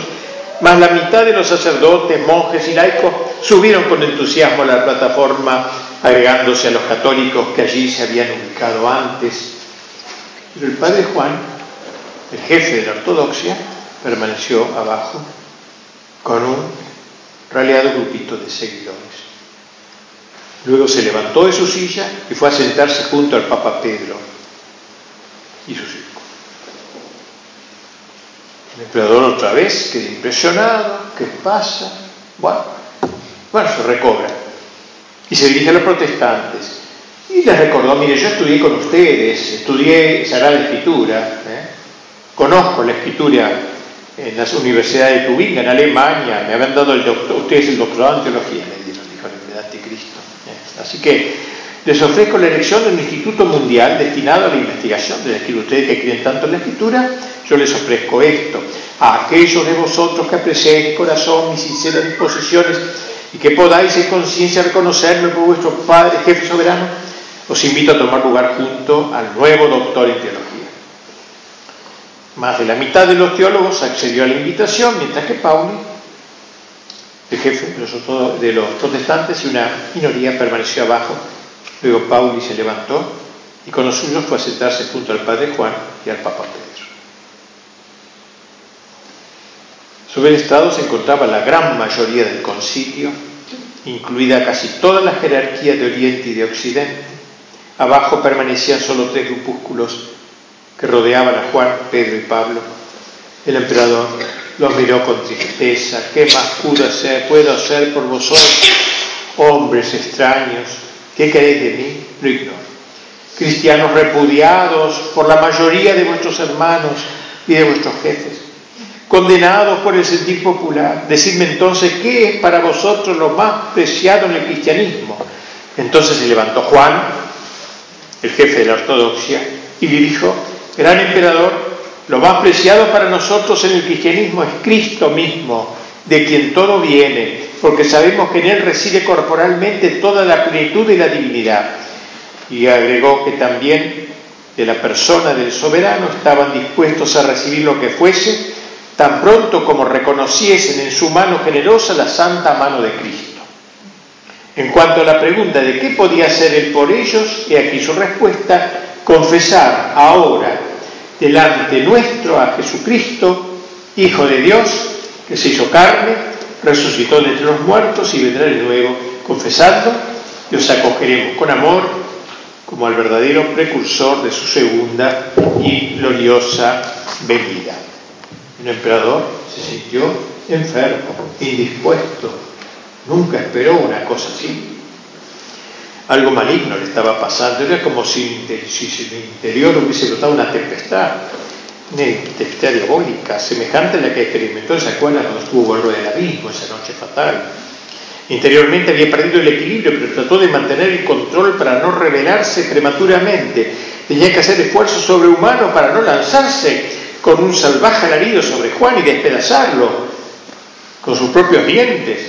más la mitad de los sacerdotes, monjes y laicos subieron con entusiasmo a la plataforma, agregándose a los católicos que allí se habían ubicado antes. Pero el padre Juan, el jefe de la ortodoxia, permaneció abajo con un raleado grupito de seguidores. Luego se levantó de su silla y fue a sentarse junto al Papa Pedro y sus hijos. El emperador otra vez queda impresionado, ¿qué pasa? Bueno, bueno, se recobra y se dirige a los protestantes y les recordó, mire, yo estudié con ustedes, estudié Sagrada Escritura, ¿eh? Conozco la escritura en las universidades de Tubinga, en Alemania, me habían dado el doctor, ustedes el doctorado en teología, me dijeron, dijo el Anticristo. Así que les ofrezco la elección de un instituto mundial destinado a la investigación. de decir, ustedes que creen tanto en la escritura, yo les ofrezco esto. A aquellos de vosotros que apreciéis corazón mis sinceras disposiciones y que podáis en conciencia reconocerme por vuestro Padre, jefe soberano, os invito a tomar lugar junto al nuevo doctor en teología. Más de la mitad de los teólogos accedió a la invitación, mientras que Pauli, el jefe de los, protestantes, y una minoría permaneció abajo. Luego Pauli se levantó y con los suyos fue a sentarse junto al padre Juan y al papa Pedro. Sobre el estado se encontraba la gran mayoría del concilio, incluida casi toda la jerarquía de Oriente y de Occidente. Abajo permanecían solo tres grupúsculos que rodeaban a Juan, Pedro y Pablo. El emperador los miró con tristeza. ¿Qué más puedo hacer, por vosotros, hombres extraños? ¿Qué queréis de mí? Lo ignoro. Cristianos repudiados por la mayoría de vuestros hermanos y de vuestros jefes, condenados por el sentir popular. Decidme entonces qué es para vosotros lo más preciado en el cristianismo. Entonces se levantó Juan, el jefe de la ortodoxia, y dijo, Gran emperador, lo más preciado para nosotros en el cristianismo es Cristo mismo, de quien todo viene, porque sabemos que en Él reside corporalmente toda la plenitud y la divinidad. Y agregó que también de la persona del soberano estaban dispuestos a recibir lo que fuese, tan pronto como reconociesen en su mano generosa la santa mano de Cristo. En cuanto a la pregunta de qué podía hacer Él por ellos, he aquí su respuesta, confesar ahora delante nuestro a Jesucristo, Hijo de Dios, que se hizo carne, resucitó de entre los muertos y vendrá de nuevo, confesando, y os acogeremos con amor como al verdadero precursor de su segunda y gloriosa venida. Un emperador se sintió enfermo, indispuesto, nunca esperó una cosa así algo maligno le estaba pasando, era como si, en el interior hubiese brotado una tempestad, una tempestad diabólica, semejante a la que experimentó, ¿se acuerdan cuando estuvo al del abismo, esa noche fatal? Interiormente había perdido el equilibrio, pero trató de mantener el control para no rebelarse prematuramente. Tenía que hacer esfuerzos sobrehumanos para no lanzarse con un salvaje alarido sobre Juan y despedazarlo. con sus propios dientes.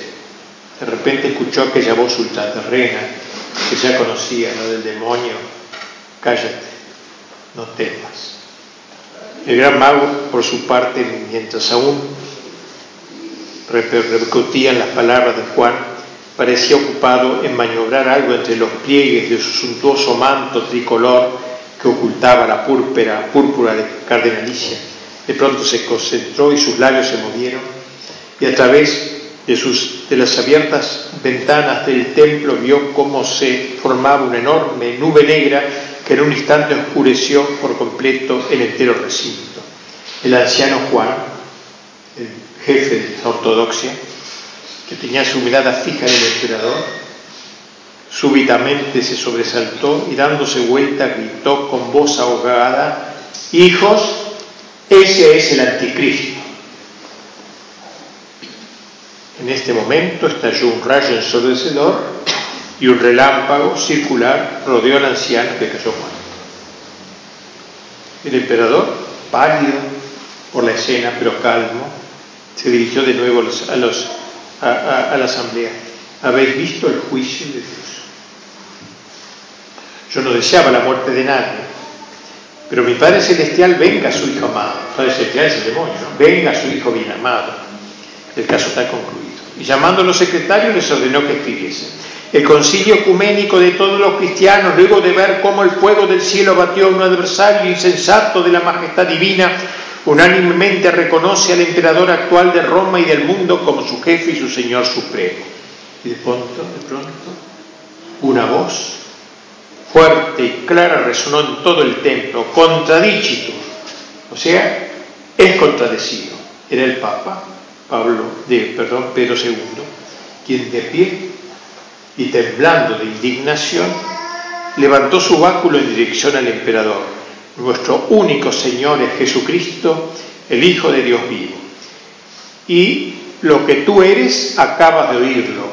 De repente escuchó aquella voz ultraterrena que ya conocía, la del demonio. Cállate, no temas. El gran mago, por su parte, mientras aún repercutían las palabras de Juan, parecía ocupado en maniobrar algo entre los pliegues de su suntuoso manto tricolor que ocultaba la púrpura, púrpura de cardenalicia. De pronto se concentró y sus labios se movieron y a través de, sus, de las abiertas ventanas del templo vio cómo se formaba una enorme nube negra que en un instante oscureció por completo el entero recinto. El anciano Juan, el jefe de la ortodoxia, que tenía su mirada fija en el emperador, súbitamente se sobresaltó y dándose vuelta gritó con voz ahogada, hijos, ese es el anticristo. En este momento estalló un rayo ensordecedor y un relámpago circular rodeó al anciano que cayó muerto. El emperador, pálido por la escena pero calmo, se dirigió de nuevo a, la asamblea. ¿Habéis visto el juicio de Dios? Yo no deseaba la muerte de nadie, pero mi Padre Celestial venga a su Hijo amado. Padre Celestial es el demonio, venga a su Hijo bien amado. El caso está concluido. Y llamando a los secretarios les ordenó que escribiesen. El concilio ecuménico de todos los cristianos, luego de ver cómo el fuego del cielo batió a un adversario insensato de la majestad divina, unánimemente reconoce al emperador actual de Roma y del mundo como su jefe y su señor supremo. Y de pronto, de pronto, una voz fuerte y clara resonó en todo el templo, contradicitur, o sea, es contradecido. Era el Papa, Pablo, de, perdón, Pedro II, quien de pie y temblando de indignación levantó su báculo en dirección al emperador. Nuestro único Señor es Jesucristo, el Hijo de Dios vivo. Y lo que tú eres, acabas de oírlo.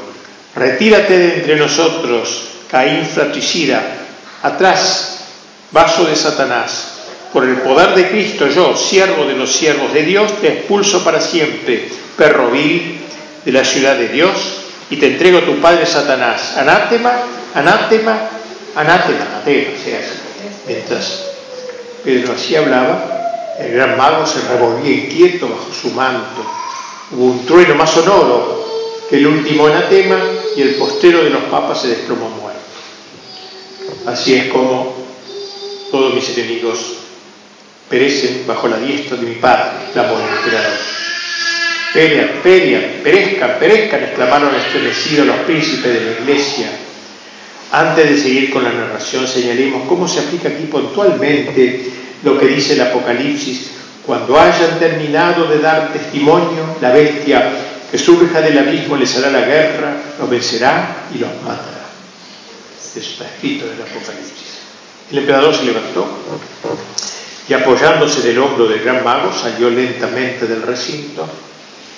Retírate de entre nosotros, Caín fratricida, atrás, vaso de Satanás. Por el poder de Cristo, yo, siervo de los siervos de Dios, te expulso para siempre, perro vil de la ciudad de Dios, y te entrego a tu padre Satanás. Anátema, anátema, anátema, anátema, sea Mientras Pedro así hablaba, el gran mago se revolvía inquieto bajo su manto. Hubo un trueno más sonoro que el último anatema y el postero de los papas se desplomó muerto. Así es como todos mis enemigos perecen bajo la diestra de mi Padre, exclamó el emperador. Pelean, pelean, perezcan, perezcan, exclamaron estremecidos los príncipes de la iglesia. Antes de seguir con la narración, señalemos cómo se aplica aquí puntualmente lo que dice el Apocalipsis. Cuando hayan terminado de dar testimonio, la bestia que surja del abismo les hará la guerra, los vencerá y los matará está escrito en el Apocalipsis. El emperador se levantó y apoyándose del hombro del gran mago salió lentamente del recinto,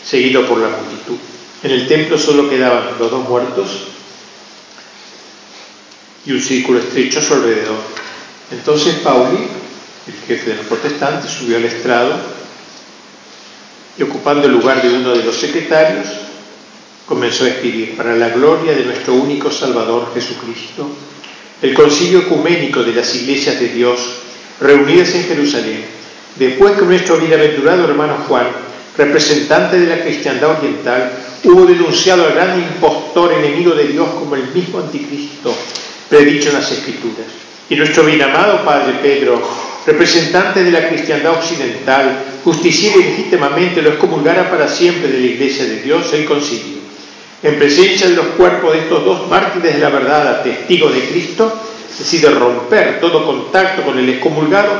seguido por la multitud. En el templo solo quedaban los dos muertos y un círculo estrecho a su alrededor. Entonces Pauli, el jefe de los protestantes, subió al estrado y ocupando el lugar de uno de los secretarios, comenzó a escribir, para la gloria de nuestro único Salvador Jesucristo, el concilio ecuménico de las iglesias de Dios reunidas en Jerusalén, después que nuestro bienaventurado hermano Juan, representante de la cristiandad oriental, hubo denunciado al gran impostor enemigo de Dios como el mismo anticristo predicho en las Escrituras. Y nuestro bien amado Padre Pedro, representante de la cristiandad occidental, justiciera legítimamente lo excomulgara para siempre de la iglesia de Dios, el concilio en presencia de los cuerpos de estos dos mártires de la verdad a testigo de Cristo, decide romper todo contacto con el excomulgado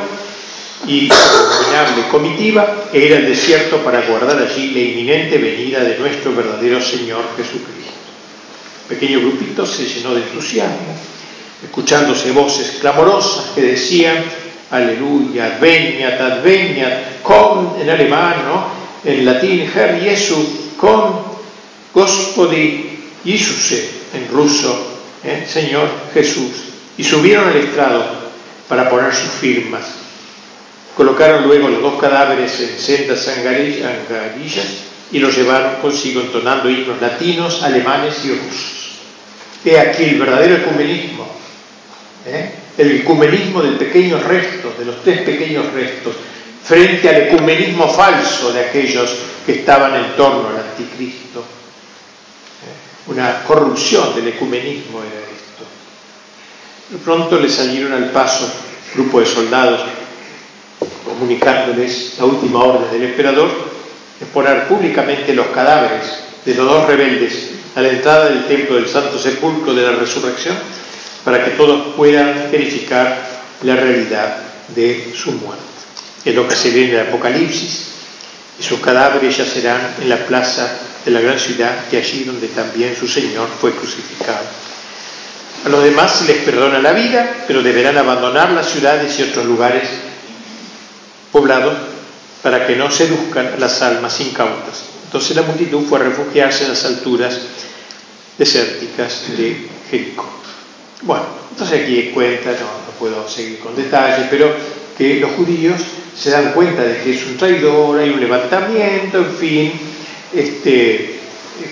y su comitiva e ir al desierto para guardar allí la inminente venida de nuestro verdadero Señor Jesucristo. El pequeño grupito se llenó de entusiasmo, escuchándose voces clamorosas que decían Aleluya, adveniat, adveniat, con en alemán, en latín, Herr Jesu, con Gospodi Jesuse en ruso, ¿eh? Señor Jesús, y subieron al estrado para poner sus firmas. Colocaron luego los dos cadáveres en sendas angarillas y lo llevaron consigo entonando himnos latinos, alemanes y rusos. He aquí el verdadero ecumenismo, ¿eh? el ecumenismo del pequeño resto, de los tres pequeños restos, frente al ecumenismo falso de aquellos que estaban en torno al anticristo. ¿Eh? Una corrupción del ecumenismo era esto. De pronto le salieron al paso grupo de soldados comunicándoles la última orden del emperador de poner públicamente los cadáveres de los dos rebeldes a la entrada del templo del Santo Sepulcro de la Resurrección para que todos puedan verificar la realidad de su muerte. Es lo que se ve en el Apocalipsis y sus cadáveres yacerán en la plaza de la gran ciudad y allí donde también su Señor fue crucificado. A los demás se les perdona la vida, pero deberán abandonar las ciudades y otros lugares poblados para que no seduzcan las almas incautas. Entonces la multitud fue a refugiarse en las alturas desérticas de Jericó. Bueno, entonces aquí cuenta, no, no puedo seguir con detalles, pero que los judíos se dan cuenta de que es un traidor, hay un levantamiento, en fin, este,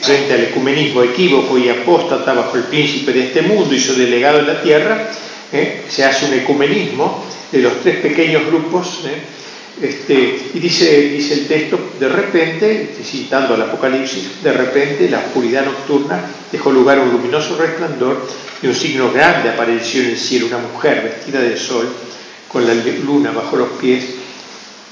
frente al ecumenismo equívoco y apóstata bajo el príncipe de este mundo y su delegado en la tierra, ¿eh? se hace un ecumenismo de los tres pequeños grupos, ¿eh? Este, y dice, el texto, de repente, citando al Apocalipsis, de repente la oscuridad nocturna dejó lugar a un luminoso resplandor y un signo grande apareció en el cielo, una mujer vestida de sol, con la luna bajo los pies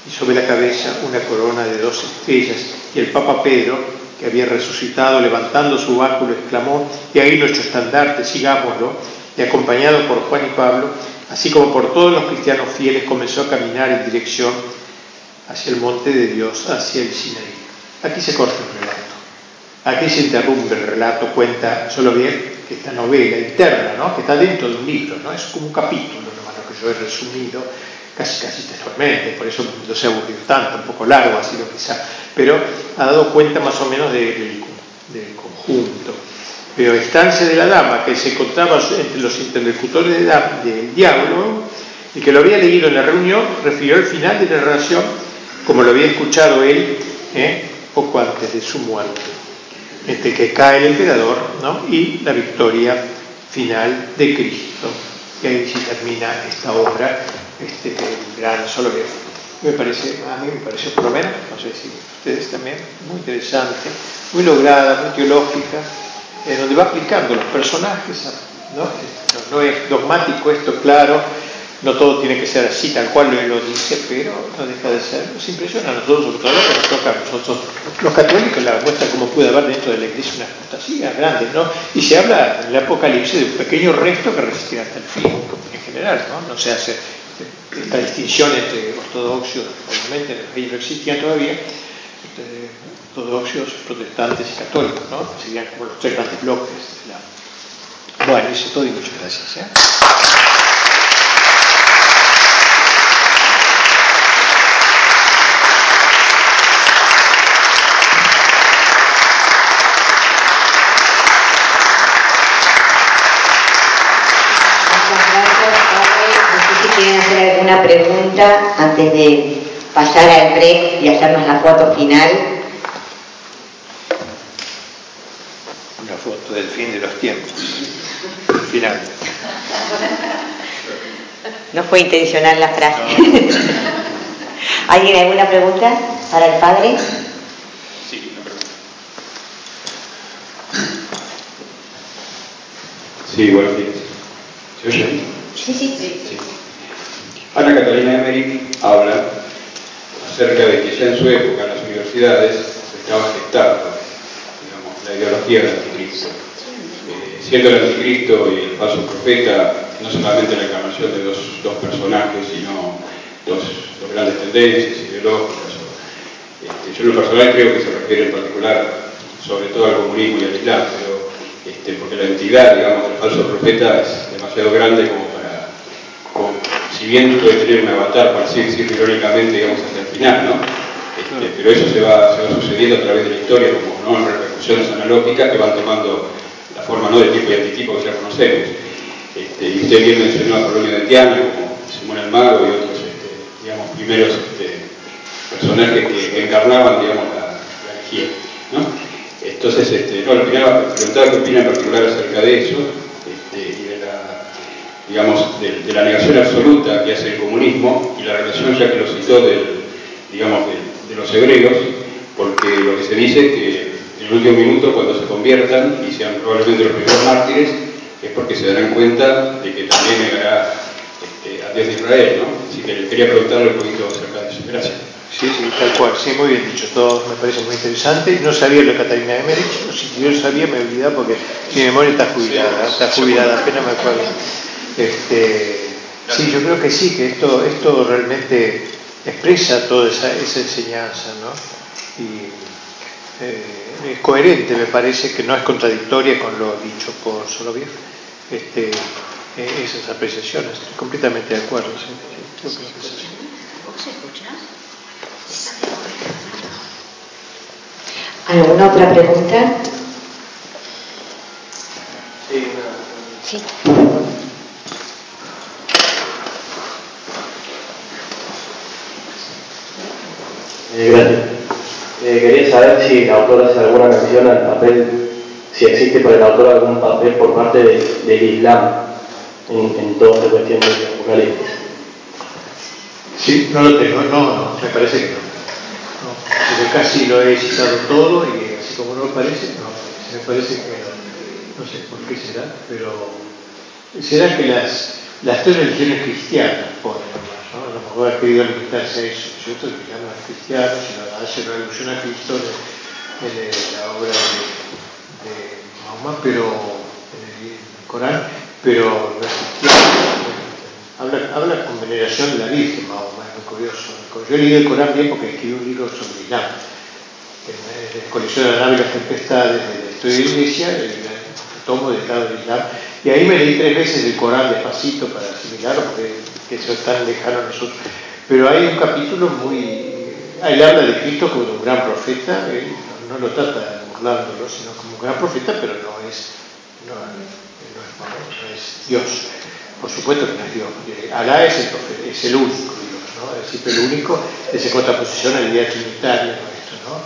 y sobre la cabeza una corona de dos estrellas. Y el Papa Pedro, que había resucitado, levantando su báculo, exclamó, y ahí nuestro estandarte, sigámoslo, y acompañado por Juan y Pablo, así como por todos los cristianos fieles, comenzó a caminar en dirección hacia el monte de Dios, hacia el Sinaí. Aquí se corta el relato. Aquí se interrumpe el relato, cuenta solo bien que esta novela interna, ¿no? que está dentro de un libro, ¿no? es como un capítulo, nomás lo que yo he resumido casi casi textualmente, por eso no se ha aburrido tanto, un poco largo ha sido quizá, pero ha dado cuenta más o menos del, conjunto. Pero estancia de la dama, que se encontraba entre los interlocutores del diablo, y que lo había leído en la reunión, refirió el final de la relación como lo había escuchado él ¿eh? poco antes de su muerte, entre que cae el emperador y la victoria final de Cristo. Y ahí se termina esta obra este, gran solo que me parece, a mí me pareció por lo menos, no sé si ustedes también, muy interesante, muy lograda, muy teológica, en donde va aplicando los personajes, no es dogmático esto, claro, no todo tiene que ser así, tal cual lo, dice, pero no deja de ser, nos impresiona a nosotros, sobre todo que nos toca a nosotros, los católicos, la muestra como puede haber dentro de la iglesia una apostasía grande, ¿no? Y se habla en el Apocalipsis de un pequeño resto que resistirá hasta el fin, en general, ¿no? No se hace esta distinción entre ortodoxos, obviamente en el país no existían todavía, entre ortodoxos, protestantes y católicos, ¿no? Serían como los tres grandes bloques. Bueno, eso es todo y muchas gracias. ¿eh? Quieren hacer alguna pregunta antes de pasar al break y hacernos la foto final. Una foto del fin de los tiempos. Final. No fue intencional la frase. ¿Alguien alguna pregunta para el padre? Sí, una pregunta. Sí, buenos días. ¿Se oye? Sí, sí, sí. sí. Ana Catalina Emery habla acerca de que ya en su época en las universidades se estaba gestando digamos, la ideología del anticristo. Eh, siendo el anticristo y el falso profeta no solamente la encarnación de dos, dos personajes, sino dos, dos, grandes tendencias ideológicas. Este, yo en lo personal creo que se refiere en particular sobre todo al comunismo y al islam, pero este, porque la entidad, digamos, del falso profeta es demasiado grande como si bien puede tener un avatar, para así decirlo irónicamente, digamos, hasta el final, ¿no? Este, pero eso se va, se va sucediendo a través de la historia, como ¿no? en repercusiones analógicas que van tomando la forma ¿no? de tipo y antitipo que ya conocemos. Este, y usted bien mencionó a Polonio de Tiana, como Simón el Mago y otros, este, digamos, primeros personajes que, que, encarnaban, digamos, la, la quién. ¿no? Entonces, este, no, preguntaba qué opina en particular acerca de eso este, digamos, de, la negación absoluta que hace el comunismo y la relación, ya que lo citó, del, digamos, de, los hebreos, porque lo que se dice es que en el último minuto, cuando se conviertan y sean probablemente los primeros mártires, es porque se darán cuenta de que también negará este, a Dios de Israel, ¿no? Así que quería preguntarle un poquito acerca de eso. Gracias. Sí, sí, tal cual, sí, muy bien dicho, todo me parece muy interesante. No sabía lo de Catalina Emerich, si yo sabía me olvidaba porque mi memoria está jubilada, está jubilada, apenas me acuerdo. Este, sí, yo creo que sí, que esto, esto realmente expresa toda esa, esa enseñanza, ¿no? Y eh, es coherente, me parece que no es contradictoria con lo dicho por Soloviev, este, eh, esas apreciaciones, estoy completamente de acuerdo. ¿sí? Sí, ¿Alguna otra pregunta? Sí. Eh, gracias. Eh, quería saber si el autor hace alguna mención al papel, si existe por el autor algún papel por parte del Islam en, en toda esta cuestión de Apocalipsis. Sí, no lo tengo, no, no, me parece que no. no casi lo he citado todo y así como no lo parece, no, me parece que no, no sé por qué será, pero será que las, las tres religiones cristianas ponen ¿no? A mejor ha querido limitarse a eso, ¿cierto? Que llaman cristianos y hace una alusión a Cristo en, la obra de, de Mahoma, pero en el Corán, pero no es cristiano. Habla, habla con veneración de la Virgen, Mahoma, es muy curioso. Yo leído el Corán bien porque escribí un libro sobre Islam, en la colección de la nave y las tempestades de la historia de la iglesia, el tomo dedicado al Islam, y ahí me leí tres veces el Corán despacito para asimilarlo, porque eso es tan lejano a nosotros. Pero hay un capítulo muy... Él habla de Cristo como un gran profeta, él no, lo trata burlándolo, sino como un gran profeta, pero no es, no, no es Dios. Por supueto que no es Dios. Alá es el, profeta, es el único Dios, ¿no? Es decir, el único es en contraposición a la idea trinitaria nuestra, ¿no?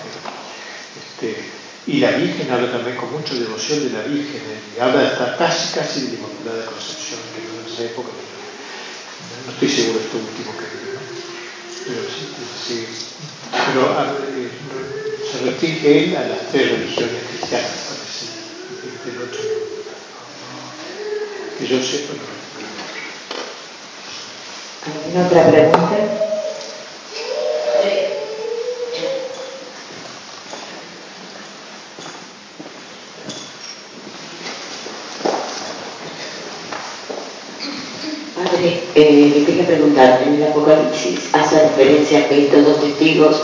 Este, y la Virgen habla también con mucha devoción de la Virgen, y habla estar casi, casi de Inmaculada Concepción, que en esa época no estoy seguro de esto último que digo, ¿no? Pero sí, sí. Pero a, eh, se restringe él a las tres religiones cristianas, parece, del otro. Que yo sepa, no. ¿Alguna otra pregunta? Padre, eh, le quería preguntar, en el Apocalipsis hace referencia a que estos dos testigos,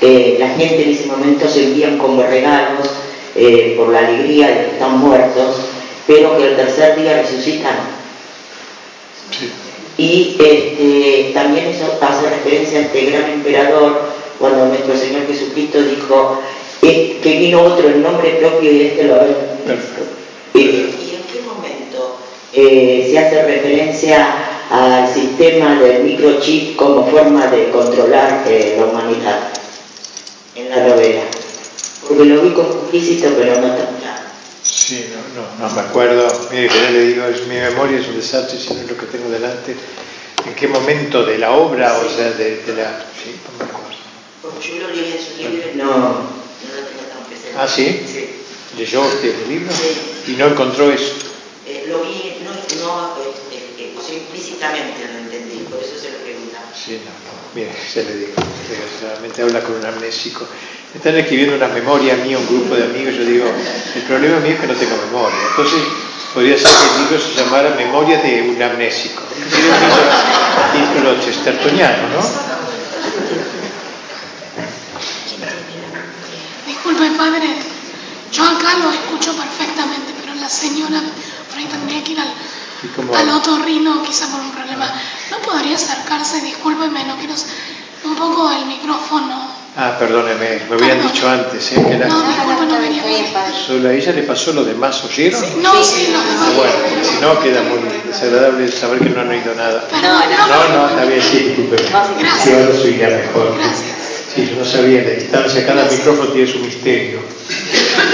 eh, la gente en ese momento se envían como regalos eh, por la alegría de que están muertos, pero que el tercer día resucitan. Sí. Y este, también eso hace referencia a este gran emperador cuando nuestro Señor Jesucristo dijo eh, que vino otro en nombre propio y este lo había visto. Eh, ¿Y en qué momento eh, se hace referencia al sistema del microchip como forma de controlar eh, la humanidad en la novela? Porque lo vi como implícito pero no tan claro. Sí, no, no, no me acuerdo. Mire, que ya le digo, es, mi memoria es un desastre, si no es lo que tengo delante. ¿En qué momento de la obra, o sea, de, de la... Sí, no me acuerdo. Porque yo lo leí en su libro no, no lo tengo tan presente. ¿Ah, sí? Sí. ¿Leyó usted el libro? Sí. ¿Y no encontró eso? Eh, lo vi, no, no sea, implícitamente lo entendí, por eso se lo preguntaba. Sí, no, no. Mire, se le digo, desgraciadamente habla con un amnésico. Están escribiendo una memoria mía, un grupo de amigos, yo digo, el problema mío es que no tengo memoria. Entonces, podría ser que el libro se llamara Memoria de un amnésico. Título chestertoniano, ¿no? Disculpe, padre, yo acá lo escucho perfectamente, pero la señora ahí tendría que ir al, ¿Y cómo? al otorrino, quizá por un problema. ¿No podría acercarse, discúlpeme, no quiero... un poco el micrófono? Ah, perdóneme, me habían Perdón. dicho antes, ¿eh? Que era... No, disculpe, no molestar. Solo a ella le pasó lo demás, ¿oyeron? No, sí, los Ah, demás. bueno, porque si no queda muy desagradable saber que no han oído nada. Perdón, No, no, está bien, sí, disculpe. Gracias. Yo lo soy ya mejor. Gracias. Sí, Sí, yo no sabía, la distancia, cada micrófono tiene su misterio. *laughs*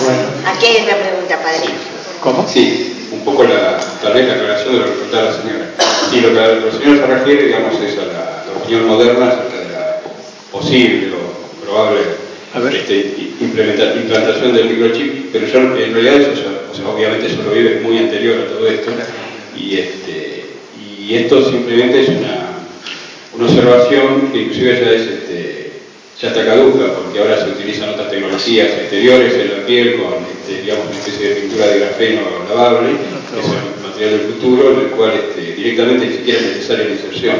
Bueno. Aquí hay otra pregunta, padre. ¿Cómo? Sí, un poco la, tal vez la relación de lo que preguntaba la señora. Sí, lo que la señora se refiere, digamos, es a la, opinión moderna acerca de la posible o probable este, implantación del microchip, pero yo en realidad eso, o sea, obviamente eso lo vive muy anterior a todo esto, y, este, y esto simplemente es una, una observación que inclusive ya es este, ya está caduca, porque ahora se utilizan otras tecnologías exteriores en la piel con, este, digamos, una especie de pintura de grafeno lavable, que es el material del futuro, en el cual este, directamente ni siquiera es necesaria la inserción.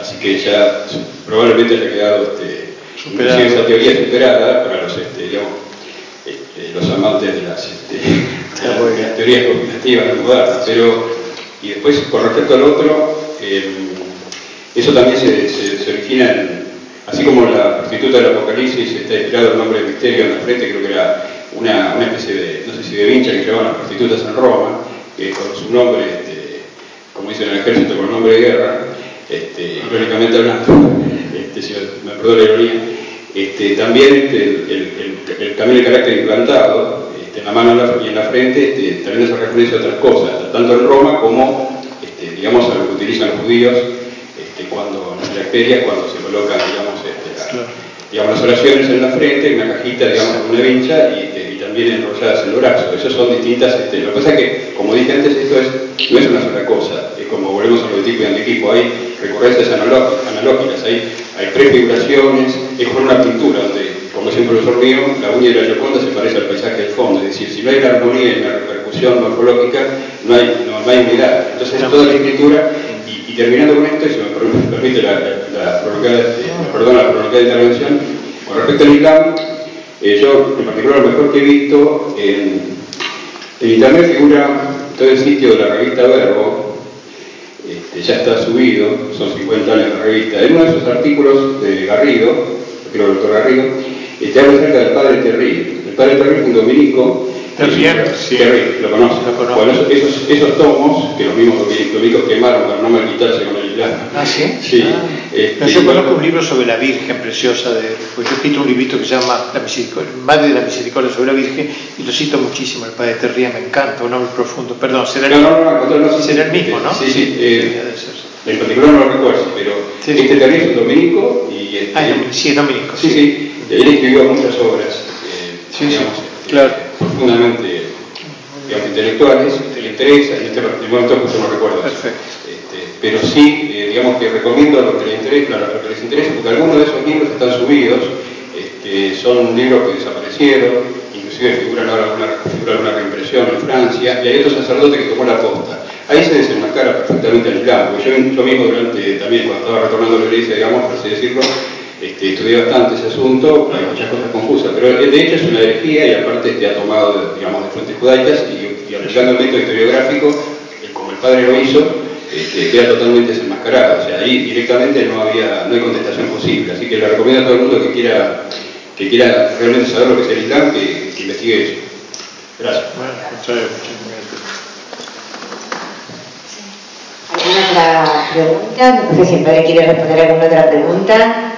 Así que ya probablemente haya quedado este, esa teoría superada para los, este, digamos, este, los amantes de las, este, *laughs* teorías cognitivas modernas. Pero, y después, con respecto al otro, em, eso también se, se origina en Así como la prostituta del Apocalipsis está inspirado el nombre de misterio en la frente, creo que era una, especie de, no sé si de vincha que llevaban las prostitutas en Roma, que con su nombre, este, como dicen en el ejército, con nombre de guerra, este, irónicamente hablando, *laughs* este, me perdona la ironía, este, también este, el, el, también el carácter implantado en la mano y en la frente también hace referencia a otras cosas, tanto en Roma como, digamos, a lo que utilizan los judíos cuando en las ferias, cuando se colocan, digamos, digamos, las oraciones en la frente, una cajita, digamos, con una vincha y, también enrolladas en el brazo. Esas son distintas. Este, lo que pasa es que, como dije antes, esto es, no es una sola cosa. Es como volvemos a lo de tipo y antiequipo. Hay recurrencias analógicas, hay, hay prefiguraciones, es como una pintura donde, como decía un profesor mío, la uña de la Yoconda se parece al paisaje del fondo. Es decir, si no hay la armonía y la repercusión morfológica, no hay, no, hay unidad. Entonces, toda la escritura y, terminando con esto, si me permite la, la, perdón, la intervención, con respecto al Islam, eh, yo en particular lo mejor que he visto en, en internet figura todo el sitio de la revista Verbo, este, ya está subido, son 50 años de la revista. En uno de esos artículos de Garrido, creo el doctor Garrido, este, habla acerca del padre Terry. El padre Terry es un dominico Terrier, sí. lo conoce. Lo Bueno, esos, esos, tomos, que los mismos dominicos quemaron para no malquitarse con el Islam. ¿Ah, sí? Sí. Ah. Este, yo conozco un libro sobre la Virgen preciosa, de, pues yo cito un librito que se llama La Misericordia, Madre de la Misericordia sobre la Virgen, y lo cito muchísimo, el Padre Terrier, me encanta, un hombre profundo. Perdón, será el, no, no, no, será el mismo, ¿no? Sí, sí. Eh, en particular no lo recuerdo, pero sí, este Terrier es un dominico y... Este, ah, sí, es dominico. Sí, sí. Y él escribió muchas obras, eh, sí, digamos, este, claro. Profundamente digamos, intelectuales, le interesa, en este momento pues no recuerdo. Este, pero sí, eh, digamos que recomiendo lo que, les interesa, lo que les interesa, porque algunos de esos libros están subidos, este, son libros que desaparecieron, inclusive figuran ahora alguna, figura alguna reimpresión en Francia, y hay otro sacerdote que tomó la posta. Ahí se desenmascara perfectamente el Islam, porque yo, yo mismo durante, también cuando estaba retornando a la iglesia, digamos, por así decirlo, este, estudié bastante ese asunto, hay muchas cosas confusas, pero de hecho es una herejía y aparte te ha tomado, digamos, de fuentes judaicas y, aplicando el método historiográfico, eh, como el padre lo hizo, este, queda totalmente desenmascarado. O sea, ahí directamente no había, no hay contestación posible. Así que le recomiendo a todo el mundo que quiera, que quiera realmente saber lo que es el Islam, que, que investigue eso. Gracias. ¿Alguna otra pregunta? No sé si el quiere responder alguna otra pregunta.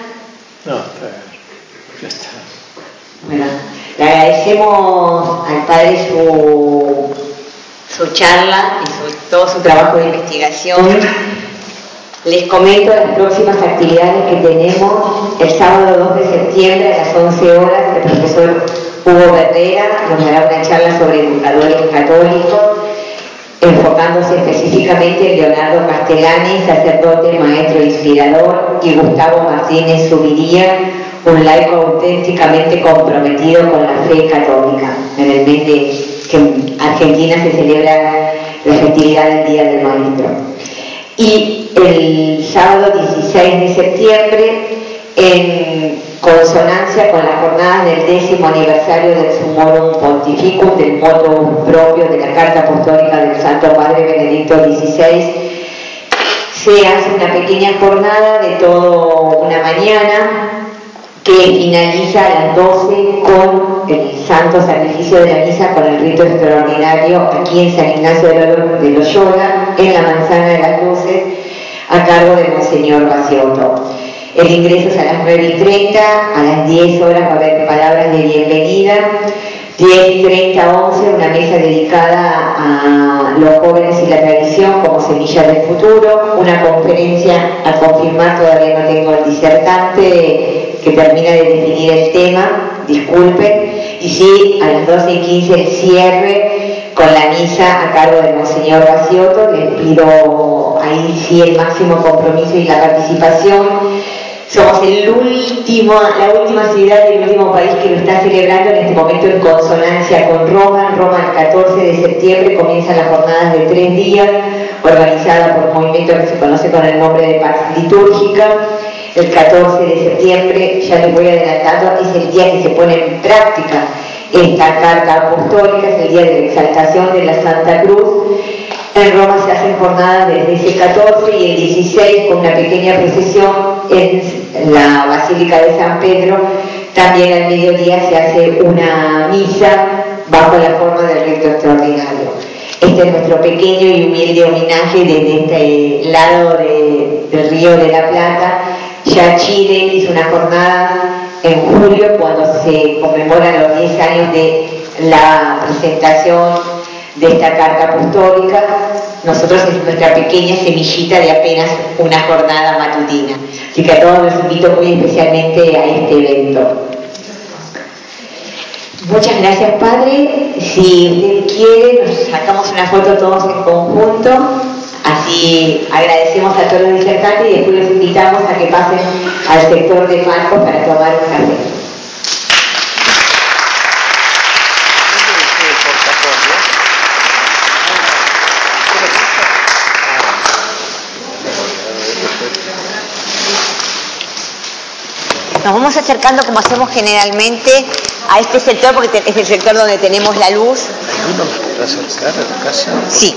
No, ya está. Bueno, le agradecemos al padre su, su charla y todo su trabajo de investigación. Les comento las próximas actividades que tenemos. El sábado 2 de septiembre a las 11 horas, el profesor Hugo Herrera nos dará una charla sobre educadores católicos enfocándose específicamente en Leonardo Castellani, sacerdote, maestro inspirador, y Gustavo Martínez Subiría, un laico auténticamente comprometido con la fe católica. En el mes de que en Argentina se celebra la festividad del Día del Maestro. Y el sábado 16 de septiembre, en consonancia con la jornada del décimo aniversario del Sumorum Pontificum, del modo propio de la Carta Apostólica del Santo Padre Benedicto XVI, se hace una pequeña jornada de todo una mañana que finaliza a las 12 con el santo sacrificio de la misa con el rito extraordinario aquí en San Ignacio de Loyola, en la Manzana de las Luces, a cargo de Monseñor Bacioto. El ingreso es a las 9 y 30, a las 10 horas va a haber palabras de bienvenida. 10 y 30, 11, una mesa dedicada a los jóvenes y la tradición como semillas del futuro, una conferencia a confirmar, todavía no tengo el disertante que termina de definir el tema, disculpen, y sí, a las 12 y 15 el cierre con la misa a cargo del Monseñor Bacioto, les pido ahí sí el máximo compromiso y la participación somos el la última ciudad del último país que lo está celebrando en este momento en consonancia con Roma. En Roma el 14 de septiembre comienzan las jornadas de tres días, organizada por un movimiento que se conoce con el nombre de Paz Litúrgica. El 14 de septiembre, ya les voy adelantando, es el día que se pone en práctica esta carta apostólica, es el día de la exaltación de la Santa Cruz en Roma se hacen jornadas desde ese 14 y el 16 con una pequeña procesión en la Basílica de San Pedro. También al mediodía se hace una misa bajo la forma del rito extraordinario. Este es nuestro pequeño y humilde homenaje desde este lado del Río de la Plata. Ya Chile hizo una jornada en julio cuando se conmemoran los 10 años de la presentación de esta carta apostólica, nosotros es nuestra pequeña semillita de apenas una jornada matutina. Así que a todos los invito muy especialmente a este evento. Muchas gracias, Padre. Si usted quiere, nos sacamos una foto todos en conjunto. Así agradecemos a todos los disertantes y después los invitamos a que pasen al sector de Marcos para tomar un café. Nos vamos acercando como hacemos generalmente a este sector porque es el sector donde tenemos la luz. acercar a la casa? Sí.